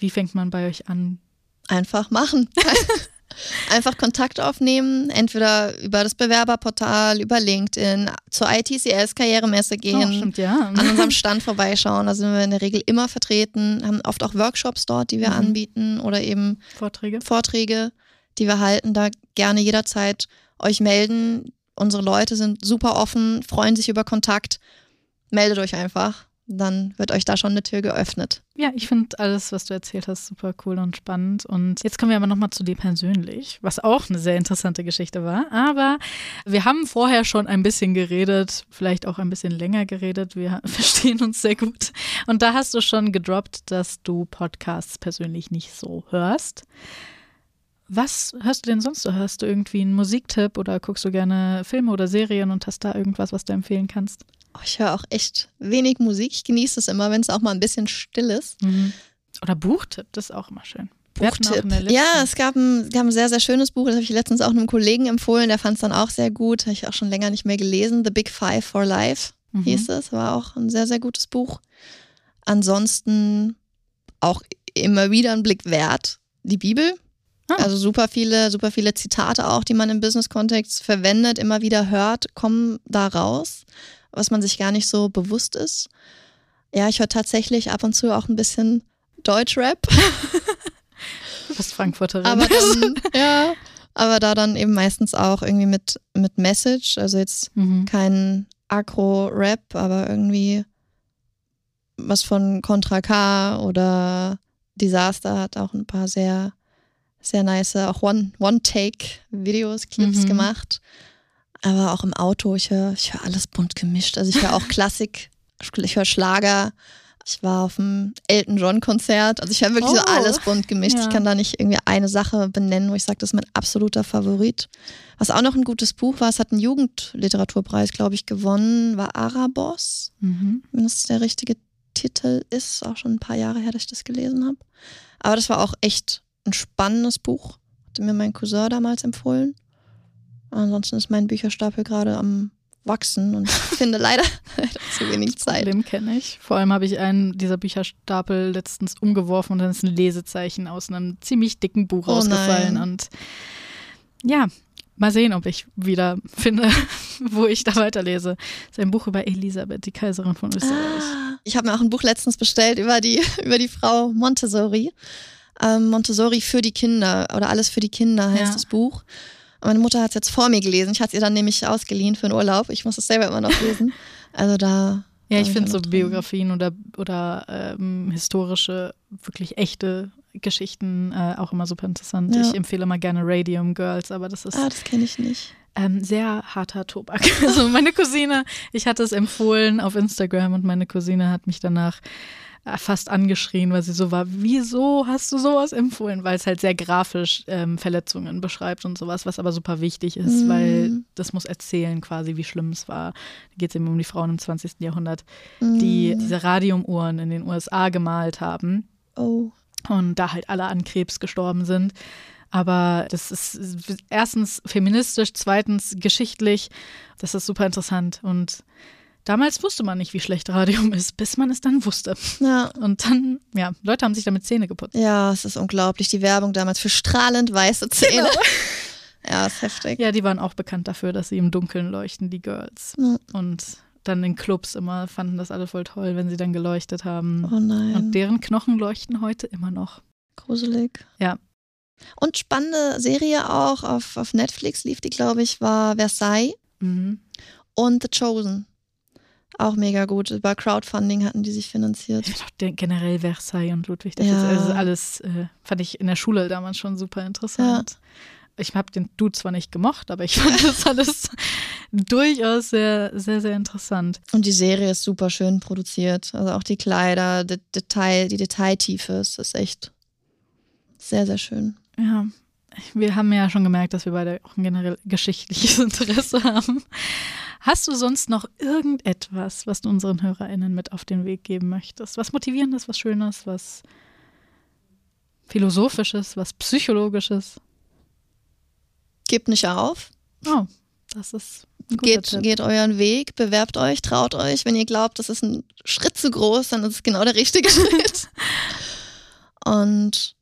wie fängt man bei euch an? Einfach machen. [laughs] Einfach Kontakt aufnehmen, entweder über das Bewerberportal, über LinkedIn, zur ITCS Karrieremesse Oh, gehen, stimmt, ja. an unserem Stand vorbeischauen. Da sind wir in der Regel immer vertreten, haben oft auch Workshops dort, die wir Mhm. anbieten oder eben Vorträge. Vorträge, die wir halten. Da gerne jederzeit euch melden. Unsere Leute sind super offen, freuen sich über Kontakt. Meldet euch einfach. Dann wird euch da schon eine Tür geöffnet. Ja, ich finde alles, was du erzählt hast, super cool und spannend. Und jetzt kommen wir aber nochmal zu dir persönlich, was auch eine sehr interessante Geschichte war. Aber wir haben vorher schon ein bisschen geredet, vielleicht auch ein bisschen länger geredet. Wir [laughs] verstehen uns sehr gut. Und da hast du schon gedroppt, dass du Podcasts persönlich nicht so hörst. Was hörst du denn sonst so? Hörst du irgendwie einen Musiktipp oder guckst du gerne Filme oder Serien und hast da irgendwas, was du empfehlen kannst? Oh, ich höre auch echt wenig Musik. Ich genieße es immer, wenn es auch mal ein bisschen still ist. Oder Buchtipp, das ist auch immer schön. Buchtipp. Ja, es gab ein, gab ein sehr, sehr schönes Buch. Das habe ich letztens auch einem Kollegen empfohlen. Der fand es dann auch sehr gut. Habe ich auch schon länger nicht mehr gelesen. The Big Five for Life Mhm. hieß es. War auch ein sehr, sehr gutes Buch. Ansonsten auch immer wieder ein Blick wert. Die Bibel. Ah. Also super viele, super viele Zitate auch, die man im Business-Kontext verwendet, immer wieder hört, kommen da raus, was man sich gar nicht so bewusst ist. Ja, ich höre tatsächlich ab und zu auch ein bisschen Deutschrap. [laughs] Du bist Frankfurterin. Aber dann, ja, [laughs] aber da dann eben meistens auch irgendwie mit, mit Message, also jetzt mhm. kein Agro-Rap, aber irgendwie was von Contra K oder Disaster hat auch ein paar sehr, sehr nice, auch One- One-Take-Videos, Clips Mhm. gemacht. Aber auch im Auto, ich höre ich hör alles bunt gemischt. Also ich höre auch [laughs] Klassik, ich höre Schlager, Ich war auf dem Elton John Konzert. Also ich habe wirklich so Oh. alles bunt gemischt. Ja. Ich kann da nicht irgendwie eine Sache benennen, wo ich sage, das ist mein absoluter Favorit. Was auch noch ein gutes Buch war, es hat einen Jugendliteraturpreis, glaube ich, gewonnen, war Arabos. Mhm. Wenn das der richtige Titel ist, auch schon ein paar Jahre her, dass ich das gelesen habe. Aber das war auch echt ein spannendes Buch. Hatte mir mein Cousin damals empfohlen. Ansonsten ist mein Bücherstapel gerade am wachsen und ich [laughs] finde leider, zu wenig Zeit. Problem kenne ich. Vor allem habe ich einen dieser Bücherstapel letztens umgeworfen und dann ist ein Lesezeichen aus einem ziemlich dicken Buch Oh rausgefallen. nein. Und ja, mal sehen, ob ich wieder finde, [laughs] wo ich da weiterlese. Das ist ein Buch über Elisabeth, die Kaiserin von Österreich. Ah, ich habe mir auch ein Buch letztens bestellt über die, [laughs] über die Frau Montessori. Ähm, Montessori für die Kinder oder alles für die Kinder heißt Ja. das Buch. Meine Mutter hat es jetzt vor mir gelesen. Ich hatte es ihr dann nämlich ausgeliehen für den Urlaub. Ich muss es selber immer noch lesen. Also da. Ja, ich finde so dran. Biografien oder, oder ähm, historische, wirklich echte Geschichten äh, auch immer super interessant. Ja. Ich empfehle mal gerne Radium Girls, aber das ist Ah, das kenne ich nicht. ähm, sehr harter Tobak. [laughs] Also meine Cousine, ich hatte es empfohlen auf Instagram und meine Cousine hat mich danach fast angeschrien, weil sie so war, wieso hast du sowas empfohlen? Weil es halt sehr grafisch ähm, Verletzungen beschreibt und sowas, was aber super wichtig ist, Mhm. weil das muss erzählen quasi, wie schlimm es war. Da geht es eben um die Frauen im 20. Jahrhundert, die Mm. diese Radiumuhren in den USA gemalt haben Oh. und da halt alle an Krebs gestorben sind. Aber das ist erstens feministisch, zweitens geschichtlich. Das ist super interessant. Und damals wusste man nicht, wie schlecht Radium ist, bis man es dann wusste. Ja. Und dann, ja, Leute haben sich damit Zähne geputzt. Ja, es ist unglaublich. Die Werbung damals für strahlend weiße Zähne. [laughs] Ja, ist heftig. Ja, die waren auch bekannt dafür, dass sie im Dunkeln leuchten, die Girls. Ja. Und dann in Clubs immer fanden das alle voll toll, wenn sie dann geleuchtet haben. Oh nein. Und deren Knochen leuchten heute immer noch. Gruselig. Ja. Und spannende Serie auch auf, auf Netflix lief die, glaube ich, war Versailles Mhm. und The Chosen. Auch mega gut. Über Crowdfunding hatten die sich finanziert. Den- generell Versailles und Ludwig, das Ja. ist also alles, äh, fand ich in der Schule damals schon super interessant. Ich habe den Dude zwar nicht gemocht, aber ich [laughs] fand das alles durchaus sehr, sehr, sehr interessant. Und die Serie ist super schön produziert. Also auch die Kleider, die, Detail, die Detailtiefe, es ist echt sehr, sehr schön. Ja, wir haben ja schon gemerkt, dass wir beide auch ein generell geschichtliches [laughs] Interesse haben. Hast du sonst noch irgendetwas, was du unseren HörerInnen mit auf den Weg geben möchtest? Was Motivierendes, was Schönes, was Philosophisches, was Psychologisches? Gebt nicht auf. Oh, das ist ein guter Geht, Tipp. geht euren Weg, bewerbt euch, traut euch. Wenn ihr glaubt, das ist ein Schritt zu groß, dann ist es genau der richtige [laughs] Schritt. Und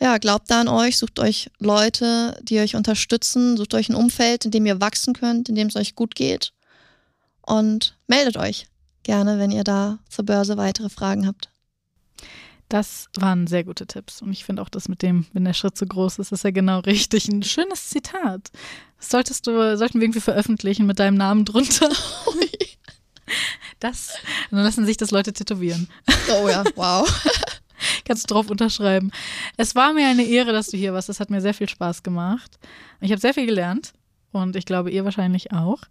ja, glaubt da an euch, sucht euch Leute, die euch unterstützen, sucht euch ein Umfeld, in dem ihr wachsen könnt, in dem es euch gut geht. Und meldet euch gerne, wenn ihr da zur Börse weitere Fragen habt. Das waren sehr gute Tipps. Und ich finde auch das mit dem, wenn der Schritt zu groß ist, ist ja genau [laughs] richtig. Ein schönes Zitat. Das solltest du, sollten wir irgendwie veröffentlichen mit deinem Namen drunter. [laughs] Das, dann lassen sich das Leute tätowieren. Oh ja, wow. [laughs] Kannst du drauf unterschreiben. Es war mir eine Ehre, dass du hier warst. Es hat mir sehr viel Spaß gemacht. Ich habe sehr viel gelernt. Und ich glaube, ihr wahrscheinlich auch.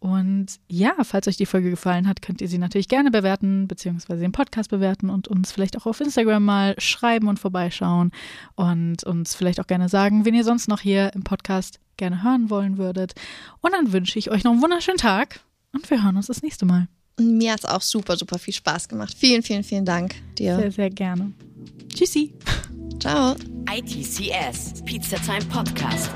Und ja, falls euch die Folge gefallen hat, könnt ihr sie natürlich gerne bewerten, beziehungsweise den Podcast bewerten und uns vielleicht auch auf Instagram mal schreiben und vorbeischauen und uns vielleicht auch gerne sagen, wen ihr sonst noch hier im Podcast gerne hören wollen würdet. Und dann wünsche ich euch noch einen wunderschönen Tag und wir hören uns das nächste Mal. Und mir hat es auch super, super viel Spaß gemacht. Vielen, vielen, vielen Dank dir. Sehr, sehr gerne. Tschüssi. Ciao. ITCS, Pizza Time Podcast.